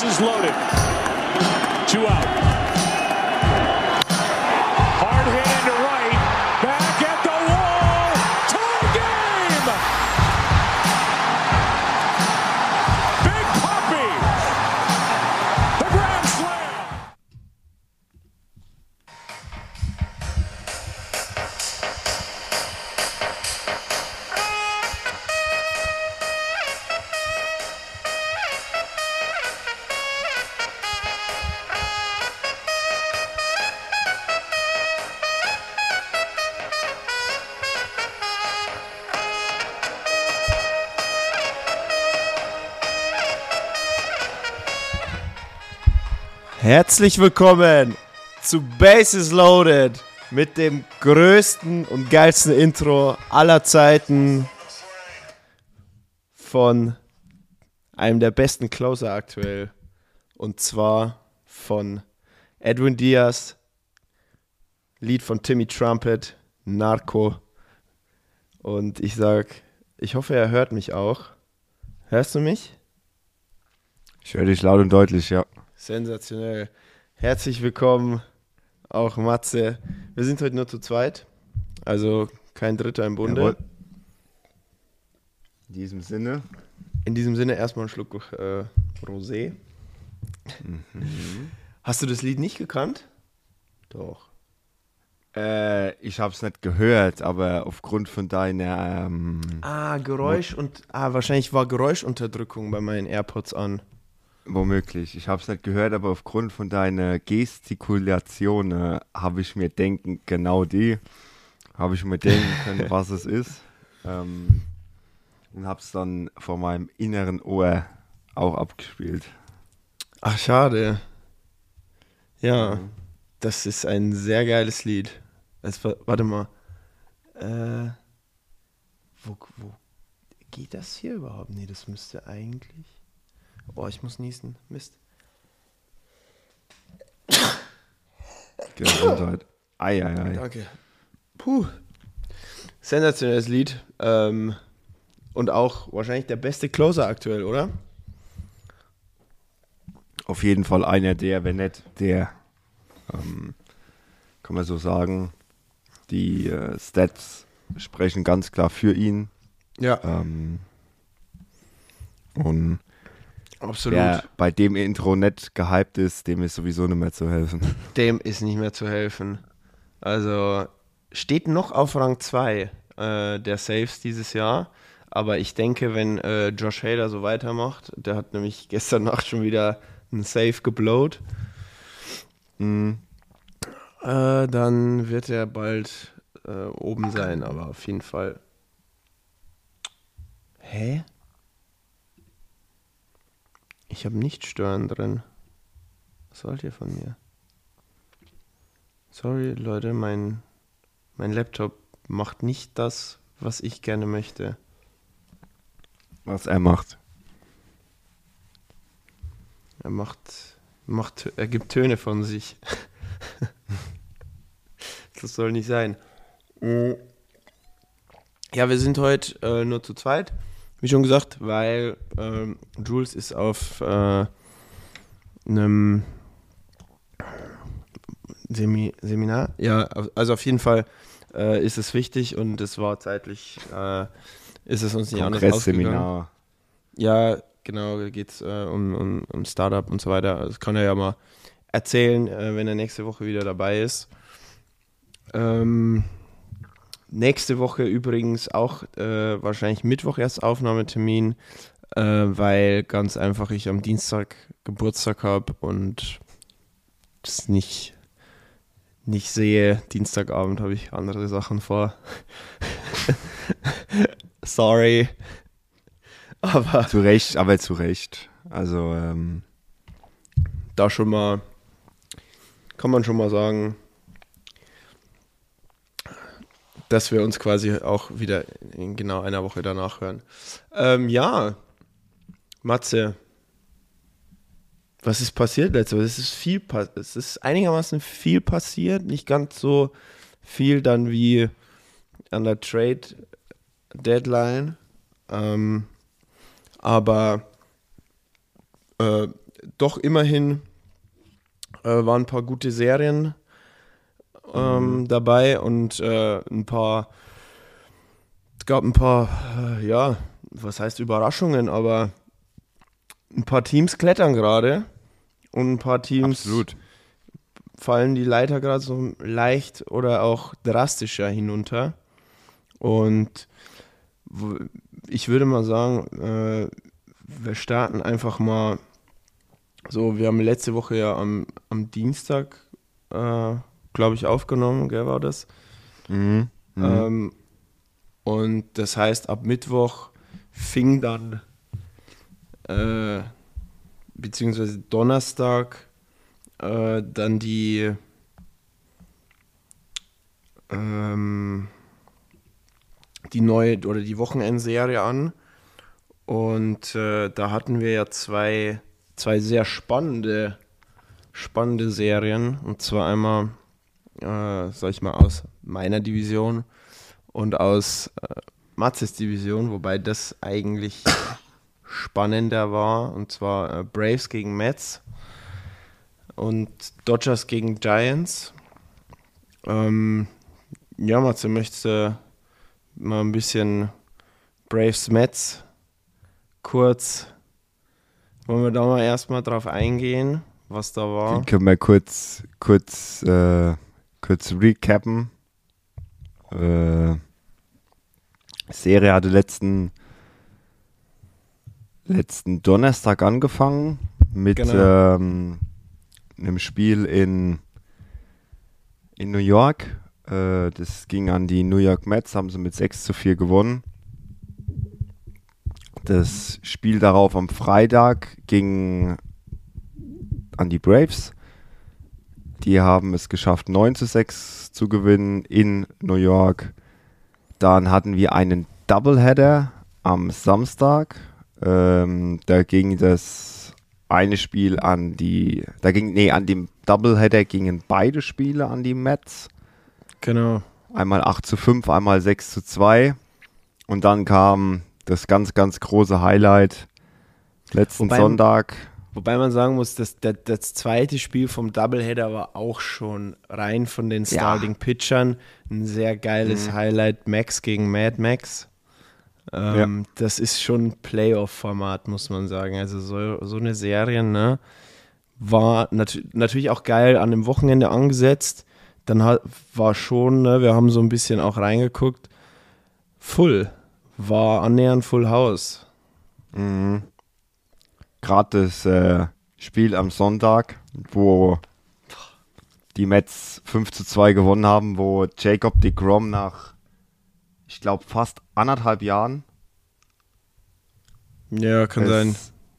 bases loaded. Two out. Herzlich willkommen zu Bases Loaded mit dem größten und geilsten Intro aller Zeiten von einem der besten Closer aktuell. Und zwar von Edwin Diaz, Lied von Timmy Trumpet, Narco. Und ich sag, ich hoffe, er hört mich auch. Hörst du mich? Ich höre dich laut und deutlich, ja. Sensationell. Herzlich willkommen, auch Matze. Wir sind heute nur zu zweit, also kein Dritter im Bunde. Jawohl. In diesem Sinne. In diesem Sinne erstmal einen Schluck äh, Rosé. Hast du das Lied nicht gekannt? Doch. Äh, ich habe es nicht gehört, aber aufgrund von deiner. Ähm, Ah, Geräusch und. Ah, wahrscheinlich war Geräuschunterdrückung bei meinen AirPods an. Womöglich. Ich habe es nicht gehört, aber aufgrund von deiner Gestikulation äh, habe ich mir denken, genau die. Habe ich mir denken können, was es ist. Ähm, und habe es dann vor meinem inneren Ohr auch abgespielt. Ach, schade. Ja, das ist ein sehr geiles Lied. War- warte mal. Äh, wo, wo geht das hier überhaupt? Nee, das müsste eigentlich. Oh, ich muss niesen. Mist. Gesundheit. Ei, ei, ei. Danke. Puh. Sensationelles Lied. Ähm, und auch wahrscheinlich der beste Closer aktuell, oder? auf jeden Fall einer der, wenn nicht der, ähm, kann man so sagen. Die äh, Stats sprechen ganz klar für ihn. Ja, Ähm, und absolut. wer bei dem Intro nicht gehypt ist, dem ist sowieso nicht mehr zu helfen. Dem ist nicht mehr zu helfen. Also steht noch auf Rang 2 äh, der Saves dieses Jahr. Aber ich denke, wenn äh, Josh Hader so weitermacht, der hat nämlich gestern Nacht schon wieder einen Save geblowt, Mhm. äh, dann wird er bald äh, oben sein. Aber auf jeden Fall. Hä? Ich habe nicht stören drin. Was wollt ihr von mir? Sorry, Leute, mein, mein Laptop macht nicht das, was ich gerne möchte. Was er macht. Er macht, macht, er gibt Töne von sich. das soll nicht sein. Ja, wir sind heute äh, nur zu zweit, wie schon gesagt, weil ähm, Jules ist auf äh, einem Semi Seminar. Ja, also auf jeden Fall äh, ist es wichtig und es war zeitlich, äh, ist es uns nicht anders ausgegangen. Kongressseminar. Ja, genau, da geht es äh, um, um, um Startup und so weiter. Das kann er ja mal erzählen, äh, wenn er nächste Woche wieder dabei ist. Ähm, nächste Woche übrigens auch äh, wahrscheinlich Mittwoch erst Aufnahmetermin, äh, weil ganz einfach ich am Dienstag Geburtstag habe und das nicht, nicht sehe. Dienstagabend habe ich andere Sachen vor. Sorry. Aber Zu Recht, aber zu Recht. Also, ähm, da schon mal, kann man schon mal sagen, dass wir uns quasi auch wieder in genau einer Woche danach hören. Ähm, ja, Matze, was ist passiert letzte Woche? Es ist viel, es ist einigermaßen viel passiert, nicht ganz so viel dann wie an der Trade Deadline, ähm, aber äh, doch immerhin äh, waren ein paar gute Serien ähm, Mhm. dabei und äh, ein paar, es gab ein paar, äh, ja, was heißt Überraschungen, aber ein paar Teams klettern gerade und ein paar Teams Absolut. fallen die Leiter gerade so leicht oder auch drastischer hinunter. Und ich würde mal sagen, äh, wir starten einfach mal so, wir haben letzte Woche ja am, am Dienstag, äh, glaube ich, aufgenommen, gell, war das? Mhm. Mhm. Ähm, und das heißt, ab Mittwoch fing dann, äh, beziehungsweise Donnerstag, äh, dann die, ähm, die neue oder die Wochenendserie an. Und äh, da hatten wir ja zwei, zwei sehr spannende, spannende Serien. Und zwar einmal, äh, sag ich mal, aus meiner Division und aus äh, Matzes Division, wobei das eigentlich spannender war. Und zwar äh, Braves gegen Mets und Dodgers gegen Giants. Ähm, ja, Matze, möchtest du mal ein bisschen Braves Mets kurz, wollen wir da mal erstmal drauf eingehen, was da war? Können wir kurz, kurz, äh, kurz recappen. Äh, Serie hatte letzten, letzten Donnerstag angefangen mit Genau. ähm, einem Spiel in, in New York. Äh, das ging an die New York Mets, haben sie mit 6 zu 4 gewonnen. Das Spiel darauf am Freitag ging an die Braves. Die haben es geschafft, 9 zu 6 zu gewinnen in New York. Dann hatten wir einen Doubleheader am Samstag. Ähm, da ging das eine Spiel an die, da ging, nee, an dem Doubleheader gingen beide Spiele an die Mets. Genau. Einmal 8 zu 5, einmal 6 zu 2. Und dann kam das ganz, ganz große Highlight letzten Wobei- Sonntag. Wobei man sagen muss, dass das, das zweite Spiel vom Doubleheader war auch schon rein von den Starting Pitchern ein sehr geiles Highlight. Max gegen Mad Max. Ähm, Das ist schon Playoff-Format, muss man sagen. Also so, so eine Serie, ne? War nat natürlich auch geil an dem Wochenende angesetzt. Dann hat, war schon, ne, wir haben so ein bisschen auch reingeguckt. Full. War annähernd Full House. Mhm. Gerade das äh, Spiel am Sonntag, wo die Mets 5 zu 2 gewonnen haben, wo Jacob de Grom nach, ich glaube, fast anderthalb Jahren Ja, kann es- sein.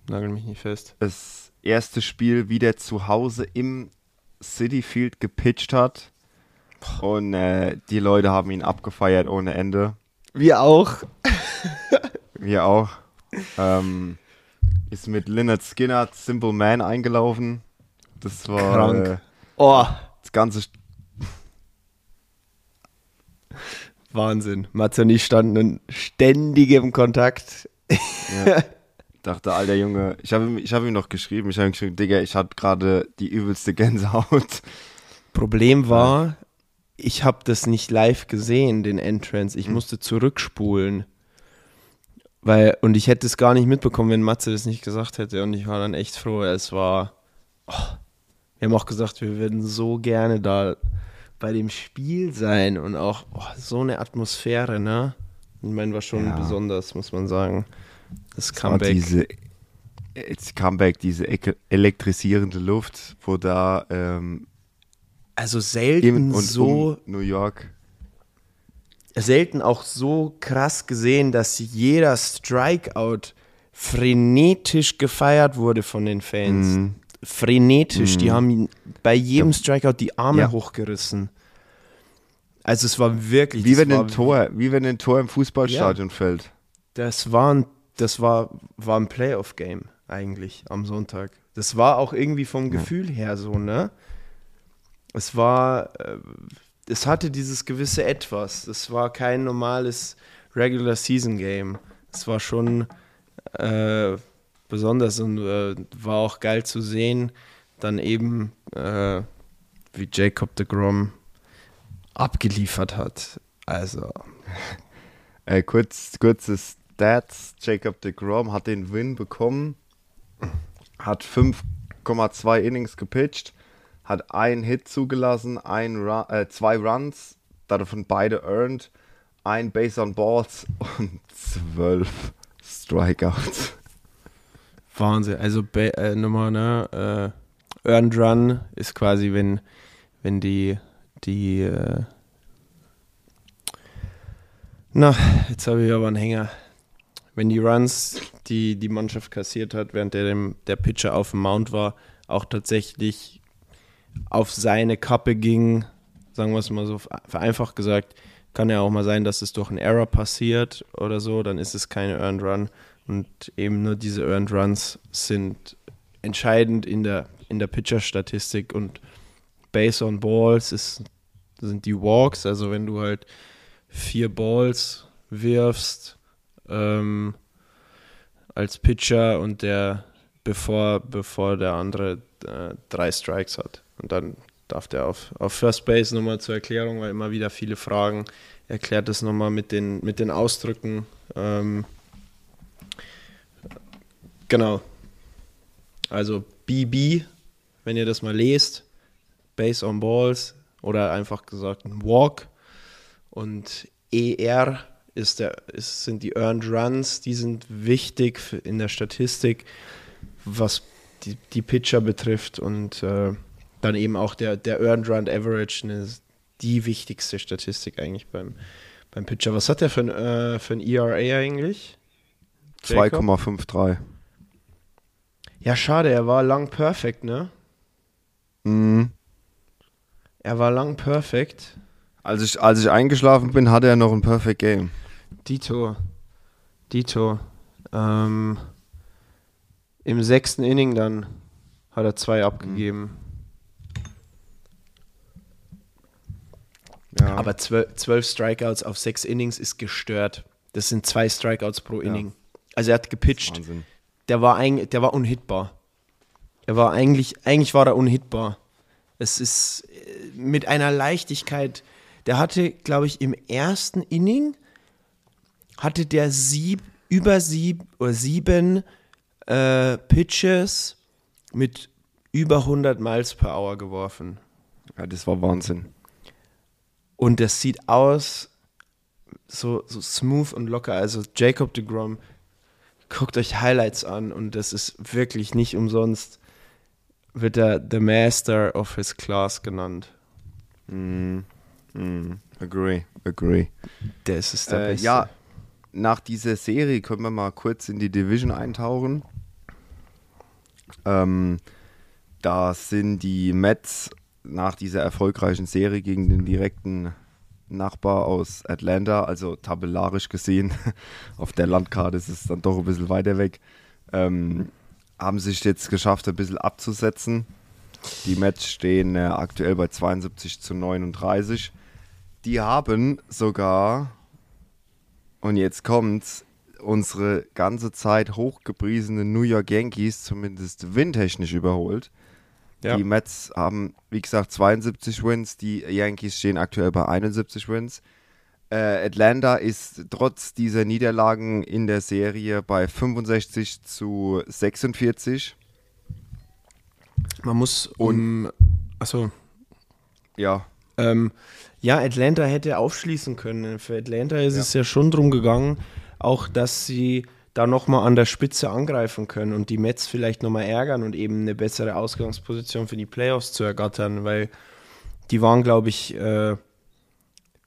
Nagel mich nicht fest. das erste Spiel wieder zu Hause im City Field gepitcht hat. Und äh, die Leute haben ihn abgefeiert ohne Ende. Wir auch. Wir auch. Ähm, ist mit Leonard Skinner Simple Man eingelaufen. Das war Krank. Äh, Oh, das ganze Wahnsinn. Mats und ich standen ständig im Kontakt. Ja. Dachte, alter Junge, ich habe ihm, ich hab ihm noch geschrieben, ich habe ihm geschrieben, Digga, ich hatte gerade die übelste Gänsehaut. Problem war, ich habe das nicht live gesehen, den Entrance. Ich musste zurückspulen. Weil, und ich hätte es gar nicht mitbekommen, wenn Matze das nicht gesagt hätte. Und ich war dann echt froh. Es war. Oh, wir haben auch gesagt, wir würden so gerne da bei dem Spiel sein und auch oh, so eine Atmosphäre, ne? Ich meine, war schon Ja. besonders, muss man sagen. Das Comeback. diese das Comeback, diese eke- elektrisierende Luft, wo da ähm, also selten so um New York selten auch so krass gesehen, dass jeder Strikeout frenetisch gefeiert wurde von den Fans. Mhm. Frenetisch. Die haben bei jedem Strikeout die Arme Ja. hochgerissen. Also es war wirklich. wie wenn ein Tor, wie wenn ein Tor im Fußballstadion fällt. Das war ein, das war, war ein Playoff-Game eigentlich am Sonntag. Das war auch irgendwie vom Gefühl her so, ne? Es war, äh, es hatte dieses gewisse Etwas. Es war kein normales Regular Season Game. Es war schon, äh, besonders und äh, war auch geil zu sehen, dann eben äh, wie Jacob de Grom abgeliefert hat. Also Äh, kurz, kurzes Stats. Jacob de Grom hat den Win bekommen, hat 5,2 Innings gepitcht, hat einen Hit zugelassen, ein Run, äh, zwei Runs, davon beide earned, ein Base on Balls und zwölf Strikeouts. Wahnsinn. Also äh, nochmal, ne? Äh, Earned Run ist quasi, wenn, wenn die, die äh, na, jetzt habe ich aber einen Hänger. Wenn die Runs, die die Mannschaft kassiert hat, während der, dem, der Pitcher auf dem Mount war, auch tatsächlich auf seine Kappe ging, sagen wir es mal so vereinfacht gesagt, kann ja auch mal sein, dass es durch einen Error passiert oder so, dann ist es keine Earned Run. Und eben nur diese Earned Runs sind entscheidend in der, in der Pitcher-Statistik und Base on Balls ist, sind die Walks, also wenn du halt vier Balls wirfst ähm, als Pitcher und der bevor, bevor der andere äh, drei Strikes hat. Und dann darf der auf, auf First Base nochmal zur Erklärung, weil immer wieder viele Fragen, erklärt es nochmal mit den, mit den Ausdrücken. Ähm, genau. Also BB, wenn ihr das mal lest, Base on Balls oder einfach gesagt ein Walk und ER ist der, ist, sind die Earned Runs, die sind wichtig in der Statistik, was die, die Pitcher betrifft und äh, dann eben auch der, der Earned Run Average, eine, die wichtigste Statistik eigentlich beim, beim Pitcher. Was hat der für ein, äh, für ein ERA eigentlich? Jacob? 2,53. Ja, schade, er war lang perfekt, ne? Mhm. Er war lang perfekt. Als ich, als ich eingeschlafen bin, hatte er noch ein Perfect Game. Dito. Dito. Ähm, Im sechsten Inning dann hat er zwei abgegeben. Ja. Aber zwölf, zwölf Strikeouts auf sechs Innings ist gestört. Das sind zwei Strikeouts pro Inning. Also er hat gepitcht. Der war, eigentlich, der war unhittbar. Er war eigentlich, eigentlich war er unhittbar. Es ist äh, mit einer Leichtigkeit. Der hatte, glaube ich, im ersten Inning hatte der sieb, über sieb, oder sieben äh, Pitches mit über 100 Miles per Hour geworfen. Ja, das war Wahnsinn. Und das sieht aus so, so smooth und locker. Also Jacob de Grom, guckt euch Highlights an und das ist wirklich nicht umsonst, wird er The Master of his Class genannt. Mhm. Mhm. Agree, agree. Der ist es der Äh, Beste. ja, nach dieser Serie können wir mal kurz in die Division eintauchen. Ähm, da sind die Mets nach dieser erfolgreichen Serie gegen den direkten Nachbar aus Atlanta, also tabellarisch gesehen, auf der Landkarte ist es dann doch ein bisschen weiter weg, ähm, haben sich jetzt geschafft, ein bisschen abzusetzen. Die Mets stehen äh, aktuell bei 72 zu 39. Die haben sogar und jetzt kommt's. Unsere ganze Zeit hochgepriesene New York Yankees zumindest wintechnisch überholt. Ja. Die Mets haben, wie gesagt, 72 Wins. Die Yankees stehen aktuell bei 71 Wins. Äh, Atlanta ist trotz dieser Niederlagen in der Serie bei 65 zu 46. Man muss um. Achso. Ja, Ähm, ja, Atlanta hätte aufschließen können. Für Atlanta ist es ja schon drum gegangen, auch dass sie da nochmal an der Spitze angreifen können und die Mets vielleicht nochmal ärgern und eben eine bessere Ausgangsposition für die Playoffs zu ergattern, weil die waren, glaube ich, äh,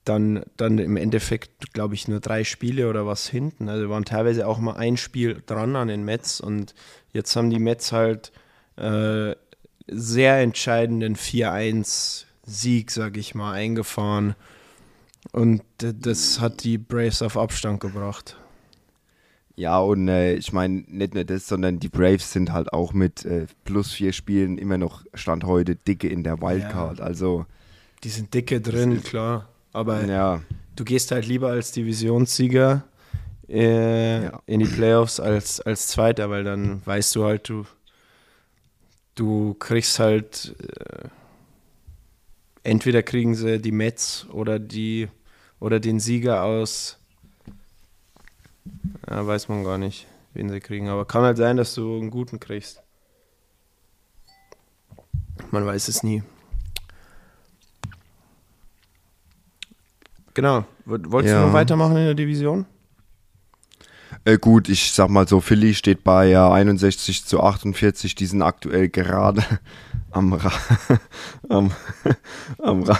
dann, dann im Endeffekt, glaube ich, nur drei Spiele oder was hinten. Also waren teilweise auch mal ein Spiel dran an den Mets und jetzt haben die Mets halt äh, sehr entscheidenden 4-1-Sieg, sag ich mal, eingefahren. Und das hat die Braves auf Abstand gebracht. Ja, und äh, ich meine, nicht nur das, sondern die Braves sind halt auch mit äh, plus vier Spielen immer noch Stand heute dicke in der Wildcard. Also, Die sind dicke drin, klar. Aber ja, du gehst halt lieber als Divisionssieger äh, Ja. in die Playoffs als, als Zweiter, weil dann weißt du halt, du, du kriegst halt äh, entweder kriegen sie die Mets oder die oder den Sieger aus ja, weiß man gar nicht, wen sie kriegen, aber kann halt sein, dass du einen guten kriegst. Man weiß es nie. Genau. Woll- Wolltest Ja. du noch weitermachen in der Division? Äh, gut, ich sag mal so, Philly steht bei ja, 61 zu 48, die sind aktuell gerade am Ra am, am Ra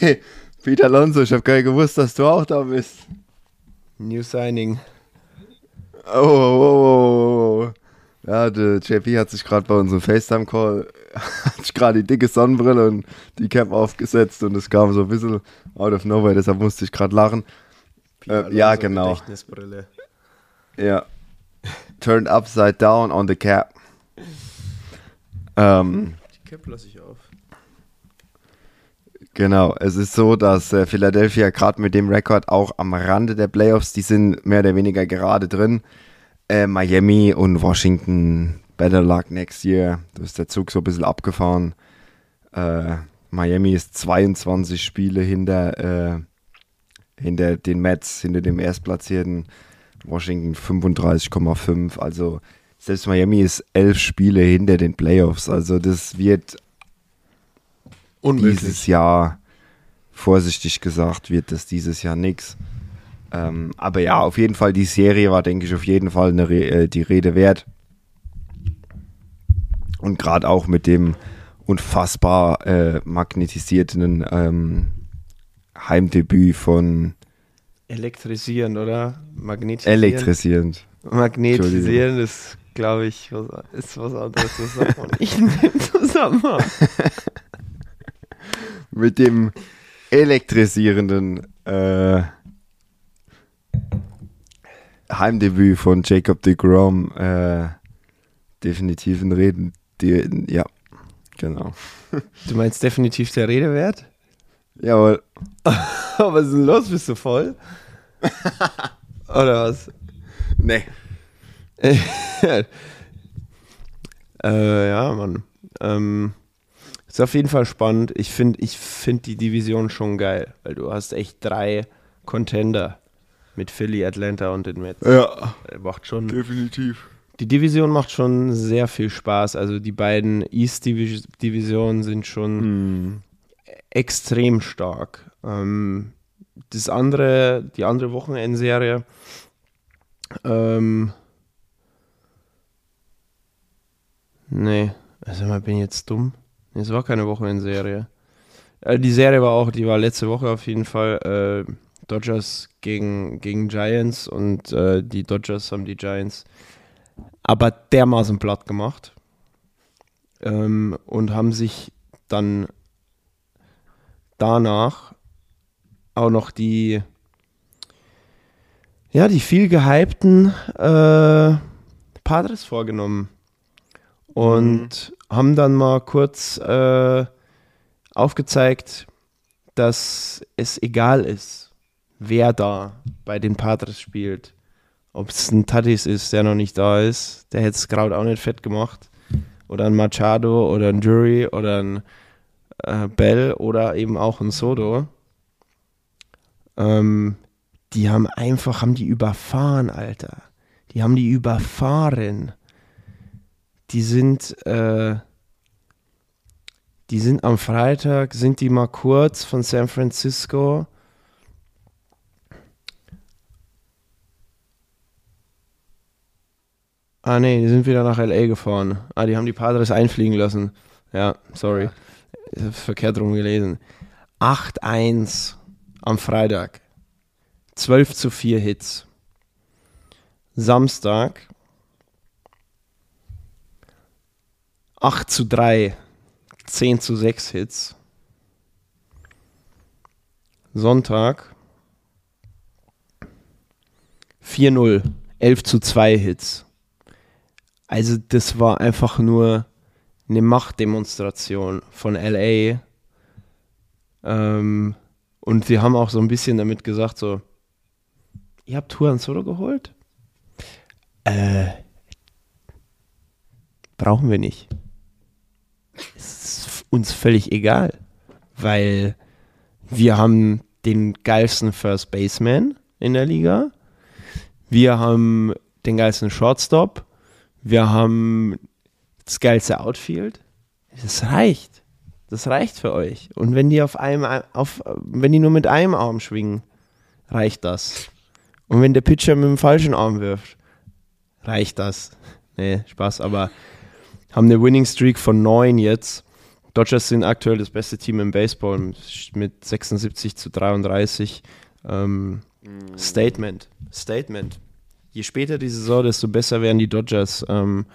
Ey, Peter Alonso, ich habe gar nicht gewusst, dass du auch da bist. New Signing. Oh, oh, oh, oh, oh. Ja, der JP hat sich gerade bei unserem FaceTime-Call hat sich gerade die dicke Sonnenbrille und die Cap aufgesetzt und es kam so ein bisschen out of nowhere, deshalb musste ich gerade lachen. Äh, ja, genau. Gedächtnisbrille. Ja. Turned upside down on the cap. Ähm, Die Cap lasse ich auf. Genau, es ist so, dass äh, Philadelphia gerade mit dem Rekord auch am Rande der Playoffs, die sind mehr oder weniger gerade drin. Äh, Miami und Washington, better luck next year. Da ist der Zug so ein bisschen abgefahren. Äh, Miami ist 22 Spiele hinter, äh, hinter den Mets, hinter dem Erstplatzierten. Washington 35,5. Also selbst Miami ist elf Spiele hinter den Playoffs. Also das wird dieses Jahr, vorsichtig gesagt, wird das dieses Jahr nix. Ähm, aber ja, auf jeden Fall, die Serie war, denke ich, auf jeden Fall eine Re äh, die Rede wert. Und gerade auch mit dem unfassbar äh, magnetisierten ähm, Heimdebüt von Elektrisierend, oder? Magnetisieren. elektrisierend. Magnetisieren ist, glaube ich, was, ist was anderes. Das sagt man nicht in dem Zusammenhang. Mit dem elektrisierenden äh, Heimdebüt von Jacob de Grom äh, definitiv in Reden. Die, ja, genau. Du meinst definitiv der Rede wert? Jawohl. Was ist denn los? Bist du voll? Oder was? Nee. äh, ja, Mann. Ähm, ist auf jeden Fall spannend. Ich finde ich find die Division schon geil, weil du hast echt drei Contender mit Philly, Atlanta und den Mets. Ja, Äh, Macht schon, definitiv. die Division macht schon sehr viel Spaß. Also die beiden East-Divisionen sind schon Hm. extrem stark. Ähm, das andere, die andere Wochenendserie, ähm, nee, also mal bin ich jetzt dumm. Es war keine Wochenendserie. Äh, die Serie war auch, die war letzte Woche auf jeden Fall äh, Dodgers gegen, gegen Giants und äh, die Dodgers haben die Giants aber dermaßen platt gemacht ähm, und haben sich dann danach auch noch die ja die viel gehypten äh, Padres vorgenommen und haben dann mal kurz äh, aufgezeigt, dass es egal ist, wer da bei den Padres spielt. Ob es ein Tatis ist, der noch nicht da ist, der hätte es gerade auch nicht fett gemacht. Oder ein Machado oder ein Jury oder ein äh, Bell oder eben auch ein Soto. Ähm, die haben einfach, haben die überfahren, Alter. Die haben die überfahren. Die sind, äh, die sind am Freitag, sind die mal kurz von San Francisco. Ah nee, die sind wieder nach LA gefahren. Ah, die haben die Padres einfliegen lassen. Ja, sorry. Ich hab's verkehrt rum gelesen. 8-1 am Freitag. 12 zu 4 Hits. Samstag 8 zu 3, 10 zu 6 Hits. Sonntag 4-0, 11 zu 2 Hits. Also das war einfach nur eine Machtdemonstration von LA Ähm, und sie haben auch so ein bisschen damit gesagt, so, ihr habt Juan Soto geholt? Äh, brauchen wir nicht. Uns völlig egal, weil wir haben den geilsten First Baseman in der Liga. Wir haben den geilsten Shortstop. Wir haben das geilste Outfield. Das reicht. Das reicht für euch. Und wenn die auf einem, auf, wenn die nur mit einem Arm schwingen, reicht das. Und wenn der Pitcher mit dem falschen Arm wirft, reicht das. Nee, Spaß, aber haben eine Winning Streak von neun jetzt. Dodgers sind aktuell das beste Team im Baseball mit 76 zu 33. Ähm, mm. Statement. Statement. Je später die Saison, desto besser werden die Dodgers ähm,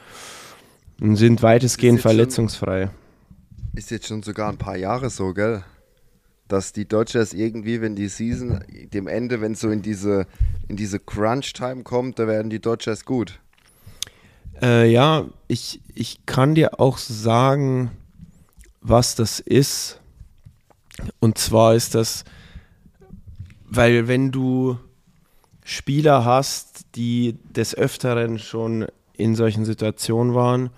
und sind weitestgehend verletzungsfrei. Schon, ist jetzt schon sogar ein paar Jahre so, gell? Dass die Dodgers irgendwie, wenn die Season dem Ende, wenn es so in diese, in diese Crunch-Time kommt, da werden die Dodgers gut. Äh, ja, ich, ich kann dir auch sagen, was das ist. Und zwar ist das, weil wenn du Spieler hast, die des Öfteren schon in solchen Situationen waren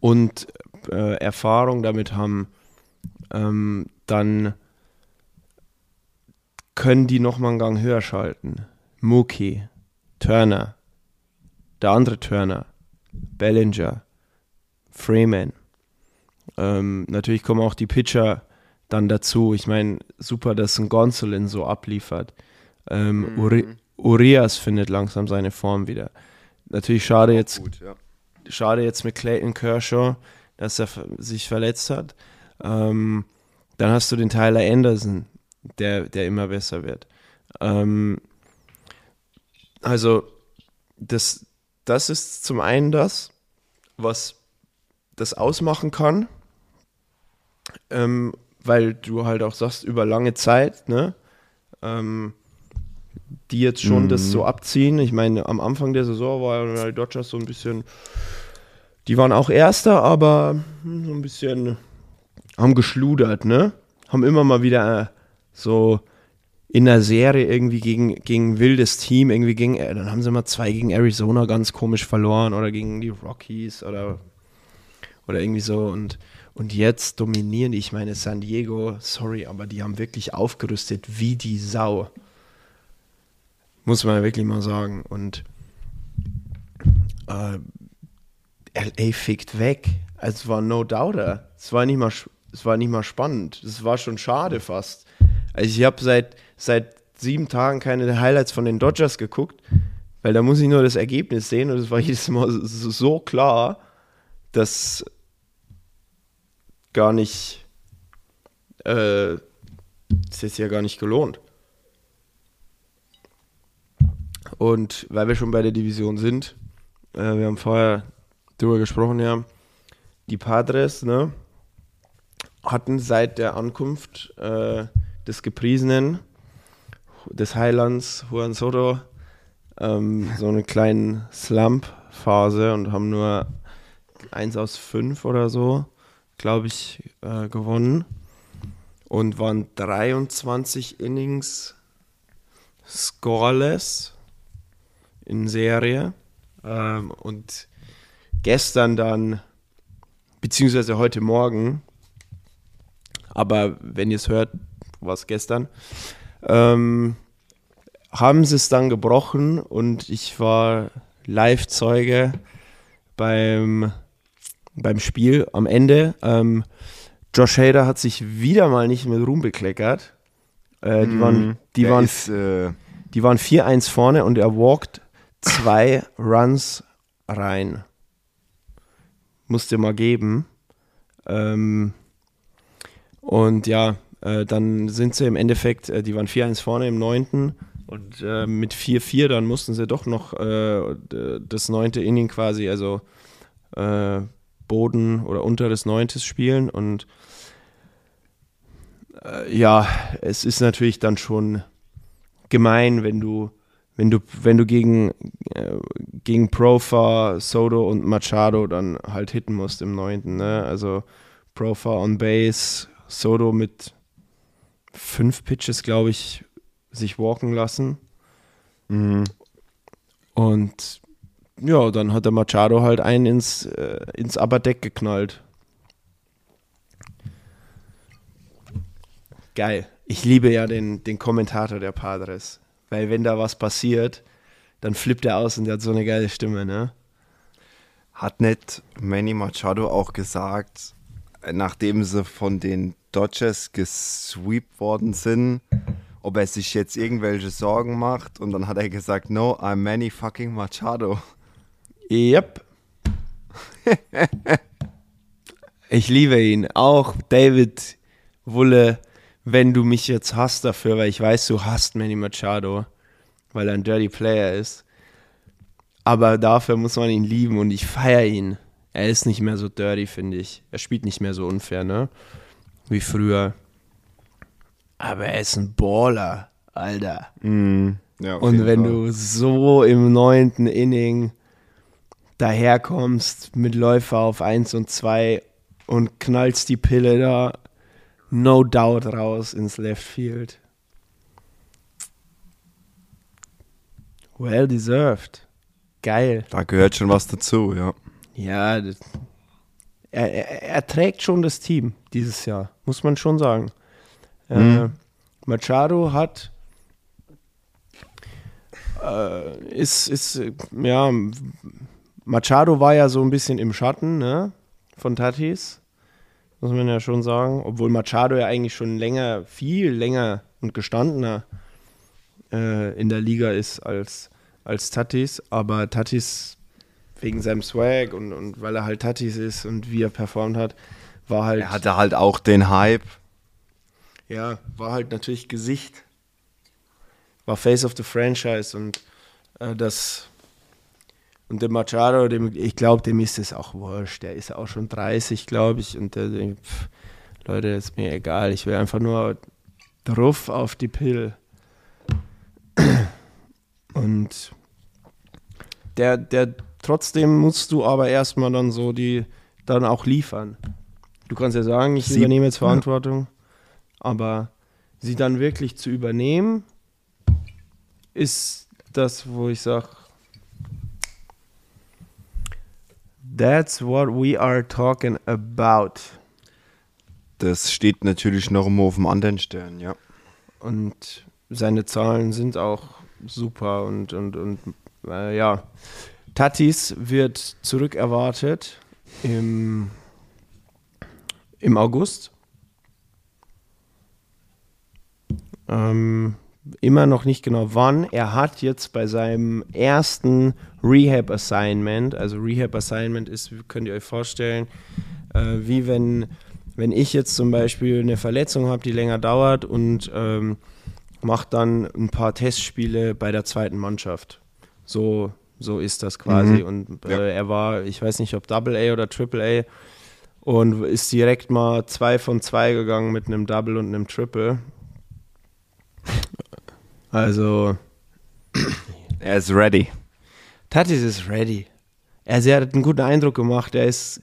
und äh, Erfahrung damit haben, ähm, dann können die nochmal einen Gang höher schalten. Mookie, Turner, der andere Turner, Bellinger, Freeman. Ähm, natürlich kommen auch die Pitcher dann dazu. Ich meine, super, dass ein Gonsolin so abliefert. Ähm, mhm. Uri Urias findet langsam seine Form wieder. Natürlich schade jetzt, gut, ja. schade jetzt mit Clayton Kershaw, dass er sich verletzt hat. Ähm, dann hast du den Tyler Anderson, der, der immer besser wird. Ähm, also, das, das ist zum einen das, was das ausmachen kann, ähm, weil du halt auch sagst, über lange Zeit, ne, ähm, die jetzt schon mhm. das so abziehen. Ich meine, am Anfang der Saison waren die Dodgers so ein bisschen, die waren auch Erster, aber hm, so ein bisschen haben geschludert, ne? Haben immer mal wieder äh, so in der Serie irgendwie gegen, gegen ein wildes Team, irgendwie gegen, äh, dann haben sie mal zwei gegen Arizona ganz komisch verloren oder gegen die Rockies oder, oder irgendwie so und, und jetzt dominieren ich meine San Diego, sorry, aber die haben wirklich aufgerüstet wie die Sau. Muss man wirklich mal sagen. Und äh, LA fickt weg. Also es war no doubter. Es war nicht mal, es war nicht mal spannend. Es war schon schade fast. Also ich habe seit, seit sieben Tagen keine Highlights von den Dodgers geguckt, weil da muss ich nur das Ergebnis sehen und es war jedes Mal so klar, dass gar nicht, äh, das ist ja gar nicht gelohnt. Und weil wir schon bei der Division sind, äh, wir haben vorher darüber gesprochen, ja, die Padres, ne, hatten seit der Ankunft äh, des Gepriesenen, des Highlands Juan Soto, ähm, so eine kleine Slump-Phase und haben nur 1 aus 5 oder so, glaube ich, äh, gewonnen. Und waren 23 Innings scoreless in Serie. Ähm, und gestern dann, beziehungsweise heute Morgen, aber wenn ihr es hört, war es gestern, ähm, haben sie es dann gebrochen und ich war Live-Zeuge beim, beim Spiel am Ende. Ähm, Josh Hader hat sich wieder mal nicht mit Ruhm bekleckert. Äh, die waren, mhm. die waren, ist, äh die waren 4-1 vorne und er walkt zwei Runs rein. Musste mal geben. Ähm, und ja, äh, dann sind sie im Endeffekt, äh, die waren 4-1 vorne im neunten und äh, mit 4-4 dann mussten sie doch noch äh, das neunte Inning quasi, also äh, Boden oder unter des neuntes spielen und äh, ja, es ist natürlich dann schon gemein, wenn du wenn du, wenn du gegen, äh, gegen Profa, Soto und Machado dann halt hitten musst im neunten, ne? Also Profa on Base, Soto mit fünf Pitches, glaube ich, sich walken lassen. Mhm. Und ja, dann hat der Machado halt einen ins, äh, ins Upperdeck geknallt. Geil. Ich liebe ja den, den Kommentator der Padres. Weil wenn da was passiert, dann flippt er aus und der hat so eine geile Stimme, ne? Hat nicht Manny Machado auch gesagt, nachdem sie von den Dodgers gesweept worden sind, ob er sich jetzt irgendwelche Sorgen macht und dann hat er gesagt, no, I'm Manny fucking Machado. Yep. ich liebe ihn. Auch David Wulle, wenn du mich jetzt hast dafür, weil ich weiß, du hast Manny Machado, weil er ein Dirty Player ist. Aber dafür muss man ihn lieben und ich feiere ihn. Er ist nicht mehr so dirty, finde ich. Er spielt nicht mehr so unfair, ne? Wie früher. Aber er ist ein Baller, Alter. Mhm. Ja, Und wenn Fall. du so im neunten Inning daherkommst mit Läufer auf 1 und 2 und knallst die Pille da no doubt raus ins Left Field. Well deserved. Geil. Da gehört schon was dazu, ja. Ja, das, er, er, er trägt schon das Team dieses Jahr, muss man schon sagen. Äh, Mhm. Machado hat äh, ist, ist, äh, ja, Machado war ja so ein bisschen im Schatten, ne, von Tatis, muss man ja schon sagen, obwohl Machado ja eigentlich schon länger, viel länger und gestandener äh, in der Liga ist als, als Tatis, aber Tatis wegen seinem Swag und, und weil er halt Tatis ist und wie er performt hat, war halt, Er hatte halt auch den Hype. ja, war halt natürlich Gesicht, war Face of the Franchise und äh, das und der Machado, dem, ich glaube, dem ist es auch wurscht. Der ist auch schon 30, glaube ich. Und der denkt, pff, Leute, ist mir egal. Ich will einfach nur drauf auf die Pill. Und der, der, trotzdem musst du aber erstmal dann so die, dann auch liefern. Du kannst ja sagen, ich Sie- übernehme jetzt Verantwortung, aber sie dann wirklich zu übernehmen, ist das, wo ich sage, that's what we are talking about. Das steht natürlich noch immer auf dem anderen Stern, ja. Und seine Zahlen sind auch super und, und, und äh, ja. Tatis wird zurückerwartet im, im August. Ähm, immer noch nicht genau wann. Er hat jetzt bei seinem ersten Rehab Assignment, also Rehab Assignment ist, könnt ihr euch vorstellen, äh, wie wenn, wenn ich jetzt zum Beispiel eine Verletzung habe, die länger dauert und ähm, mache dann ein paar Testspiele bei der zweiten Mannschaft. So, so ist das quasi. Mhm. Und äh, Ja. er war, ich weiß nicht, ob Double A oder Triple A und ist direkt mal zwei von zwei gegangen mit einem Double und einem Triple. Also, Er ist ready. Tatis ist ready. Er hat einen guten Eindruck gemacht. Er ist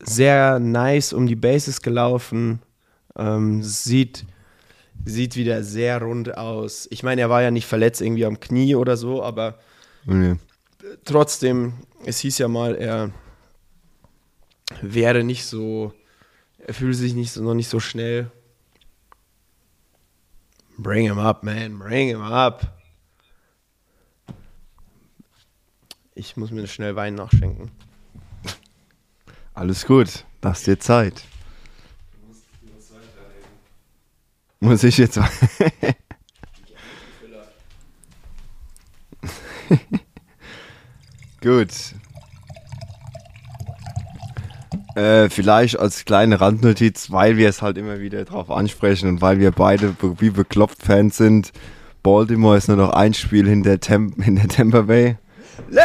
sehr nice um die Bases gelaufen. Ähm, sieht, sieht wieder sehr rund aus. Ich meine, er war ja nicht verletzt irgendwie am Knie oder so, aber Nee. trotzdem, es hieß ja mal, er wäre nicht so, er fühlt sich nicht so, noch nicht so schnell. Bring him up, man, bring him up. Ich muss mir schnell Wein nachschenken. Alles gut, lass dir Zeit. Muss ich jetzt. gut. Äh, vielleicht als kleine Randnotiz, weil wir es halt immer wieder drauf ansprechen und weil wir beide be- wie beklopft Fans sind. Baltimore ist nur noch ein Spiel hinter, Tem hinter Tampa Bay.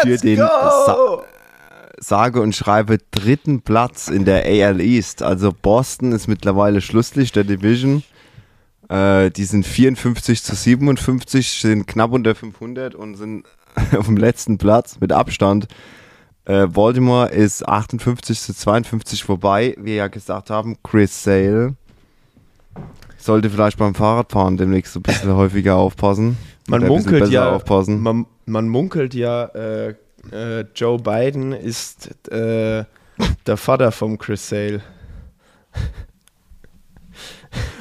Für den Sa sage und schreibe dritten Platz in der AL East. Also Boston ist mittlerweile Schlusslicht der Division. Äh, die sind 54 zu 57, sind knapp unter 500 und sind auf dem letzten Platz mit Abstand. Äh, Baltimore ist 58 zu 52, wobei wir ja gesagt haben, Chris Sale sollte vielleicht beim Fahrradfahren demnächst so ein bisschen häufiger aufpassen. Man munkelt ja, aufpassen. man, man munkelt ja, äh, äh, Joe Biden ist äh, der Vater vom Chris Sale.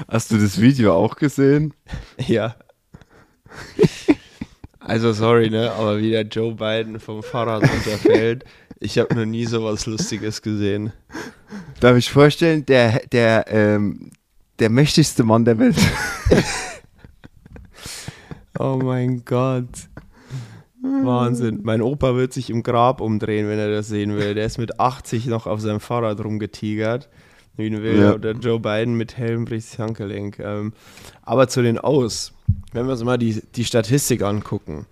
Hast du das Video auch gesehen? Ja. Also sorry, ne, aber wie der Joe Biden vom Fahrrad runterfällt, ich habe noch nie sowas Lustiges gesehen. Darf ich vorstellen, der, der, ähm, der mächtigste Mann der Welt. Oh mein Gott. Wahnsinn. Mein Opa wird sich im Grab umdrehen, wenn er das sehen will. Der ist mit 80 noch auf seinem Fahrrad rumgetigert. Wie ein Wilder. Ja. Oder Joe Biden mit Helm bricht sich Handgelenk. Ähm, aber zu den Aus. Wenn wir uns mal die, die Statistik angucken.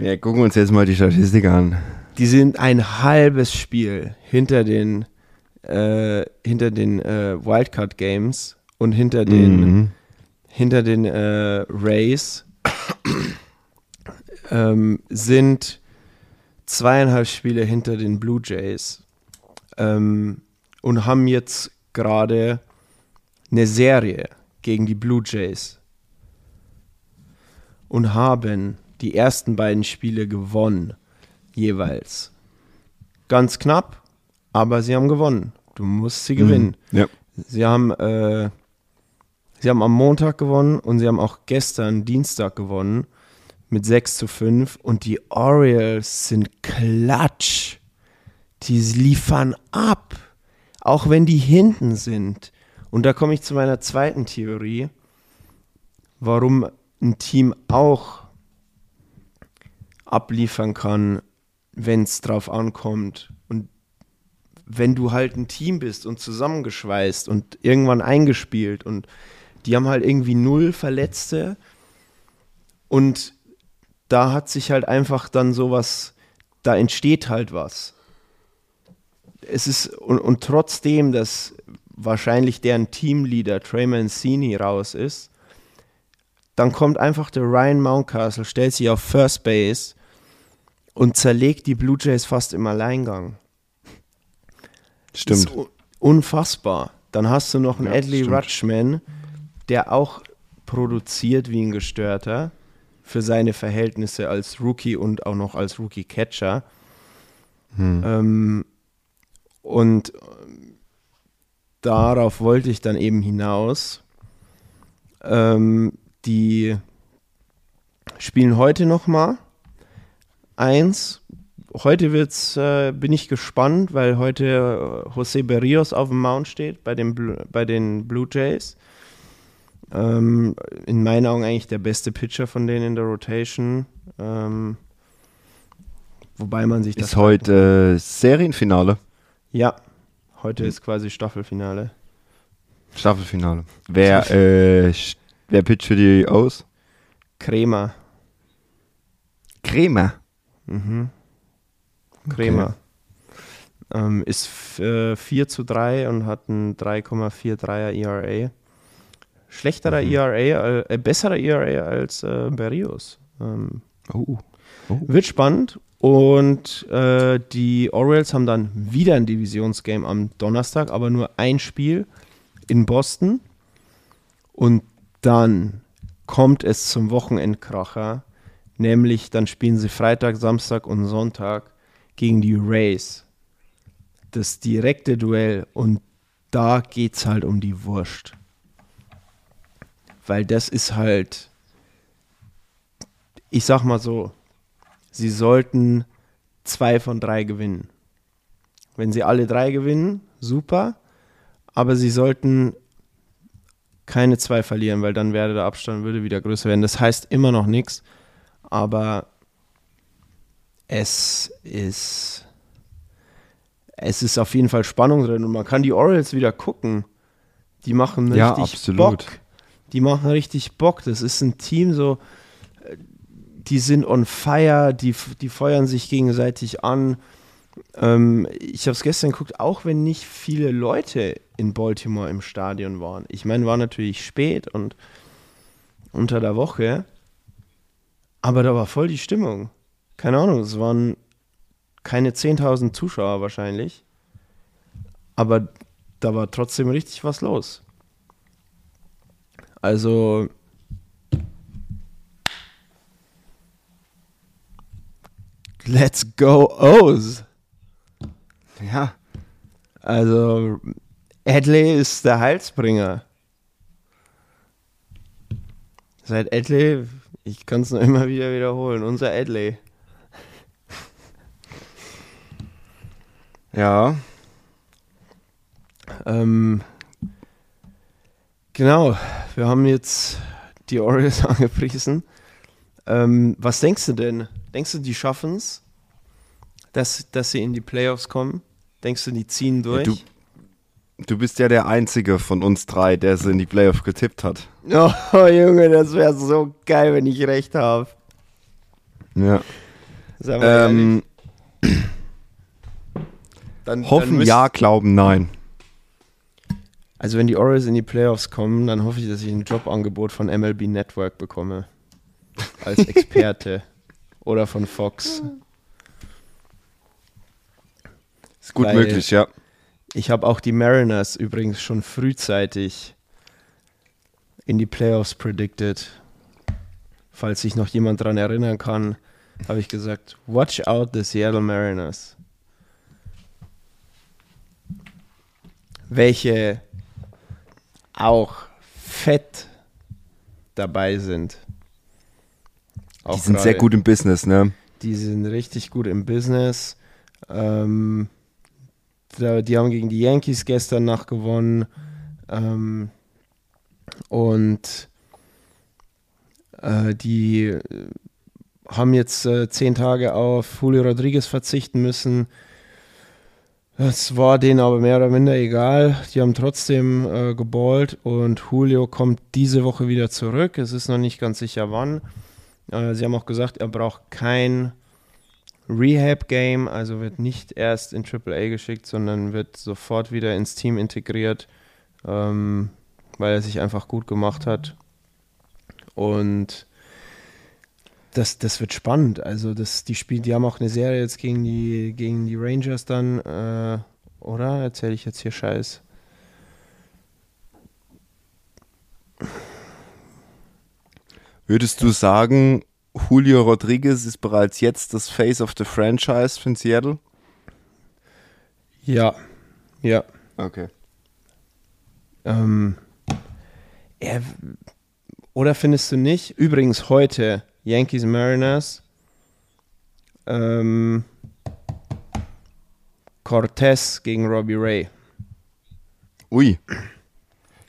Ja, gucken wir uns jetzt mal die Statistik an. Die sind ein halbes Spiel hinter den, äh, hinter den äh, Wildcard Games und hinter den Mhm. hinter den äh, Rays ähm, sind zweieinhalb Spiele hinter den Blue Jays ähm, und haben jetzt gerade eine Serie gegen die Blue Jays und haben die ersten beiden Spiele gewonnen, jeweils. Ganz knapp, aber sie haben gewonnen. Du musst sie gewinnen. Ja. Sie haben, äh, sie haben am Montag gewonnen und sie haben auch gestern Dienstag gewonnen mit 6 zu 5 und die Orioles sind klatsch. Die liefern ab, auch wenn die hinten sind. Und da komme ich zu meiner zweiten Theorie, warum ein Team auch abliefern kann, wenn es drauf ankommt. Und wenn du halt ein Team bist und zusammengeschweißt und irgendwann eingespielt und die haben halt irgendwie null Verletzte und da hat sich halt einfach dann sowas, da entsteht halt was. Es ist, und, und trotzdem, dass wahrscheinlich deren Teamleader Trey Mancini raus ist, dann kommt einfach der Ryan Mountcastle, stellt sich auf First Base und zerlegt die Blue Jays fast im Alleingang. Stimmt. Unfassbar. Dann hast du noch einen Ja, Adley. Rutschman, der auch produziert wie ein Gestörter für seine Verhältnisse als Rookie und auch noch als Rookie-Catcher. Hm. Ähm, und ähm, darauf wollte ich dann eben hinaus. Ähm, die spielen heute noch mal eins. Heute wird's, äh, bin ich gespannt, weil heute äh, José Berrios auf dem Mount steht bei den, Blu- bei den Blue Jays. Ähm, in meinen Augen eigentlich der beste Pitcher von denen in der Rotation. Ähm, wobei man sich das Ist heute äh, Serienfinale, Ja, heute ist quasi Staffelfinale. Staffelfinale. Wer, äh, wer pitcht für die aus? Kremer. Kremer. Mhm. Kremer. Ähm, ist f- äh, 4 zu 3 und hat ein 3,43er ERA. Schlechterer Mhm. ERA, äh, besserer ERA als äh, Berrios. Ähm, Oh. Wird spannend. Und äh, die Orioles haben dann wieder ein Divisionsgame am Donnerstag, aber nur ein Spiel in Boston. Und dann kommt es zum Wochenendkracher. Nämlich dann spielen sie Freitag, Samstag und Sonntag gegen die Rays. Das direkte Duell. Und da geht es halt um die Wurst. Weil das ist halt ich sag mal so, sie sollten zwei von drei gewinnen. Wenn sie alle drei gewinnen, super, aber sie sollten keine zwei verlieren, weil dann wäre der Abstand würde wieder größer werden. Das heißt immer noch nichts, aber es ist es ist auf jeden Fall Spannung drin und man kann die Orioles wieder gucken. Die machen Ja, richtig absolut. Bock. Die machen richtig Bock. Das ist ein Team so, die sind on fire, die, die feuern sich gegenseitig an. Ähm, ich habe es gestern geguckt, auch wenn nicht viele Leute in Baltimore im Stadion waren. Ich meine, war natürlich spät und unter der Woche, aber da war voll die Stimmung. Keine Ahnung, es waren keine 10.000 Zuschauer wahrscheinlich, aber da war trotzdem richtig was los. Also Let's go O's. Ja. Also Adley ist der Heilsbringer. Seit Adley, ich kann es nur immer wieder wiederholen, unser Adley. Ja. Ähm, genau, wir haben jetzt die Orioles angepriesen. Ähm, was denkst du denn? Denkst du, die schaffen es, dass, dass sie in die Playoffs kommen? Denkst du, die ziehen durch? du- Du bist ja der Einzige von uns drei, der sie in die Playoff getippt hat. oh, Junge, das wäre so geil, wenn ich recht habe. Ja. Sag mal ehrlich. Ähm, Dann- dann hoffen müsst- ja, glauben nein. Also wenn die Orioles in die Playoffs kommen, dann hoffe ich, dass ich ein Jobangebot von MLB Network bekomme. Als Experte. Oder von Fox. Ist gut Weil- möglich, ja. Ich habe auch die Mariners übrigens schon frühzeitig in die Playoffs predicted. Falls sich noch jemand dran erinnern kann, habe ich gesagt, watch out the Seattle Mariners. Welche auch fett dabei sind. Auch Die sind sehr gerade. gut im Business, ne? Die sind richtig gut im Business. Ähm, die haben gegen die Yankees gestern Nacht gewonnen. Ähm, und äh, die äh, haben jetzt äh, zehn Tage auf Julio Rodriguez verzichten müssen. Das war denen aber mehr oder minder egal. Die haben trotzdem äh, geballt und Julio kommt diese Woche wieder zurück. Es ist noch nicht ganz sicher wann. Äh, sie haben auch gesagt, er braucht kein Rehab-Game, also wird nicht erst in AAA geschickt, sondern wird sofort wieder ins Team integriert, ähm, weil er sich einfach gut gemacht hat. Und das, das wird spannend. Also das, die Spiel, die haben auch eine Serie jetzt gegen die, gegen die Rangers dann, äh, oder? Erzähle ich jetzt hier Scheiß? Würdest du sagen, Julio Rodriguez ist bereits jetzt das Face of the Franchise von Seattle? Ja, ja. Okay. Ähm, er, oder findest du nicht? Übrigens heute Yankees Mariners. Ähm, Cortez gegen Robbie Ray. Ui.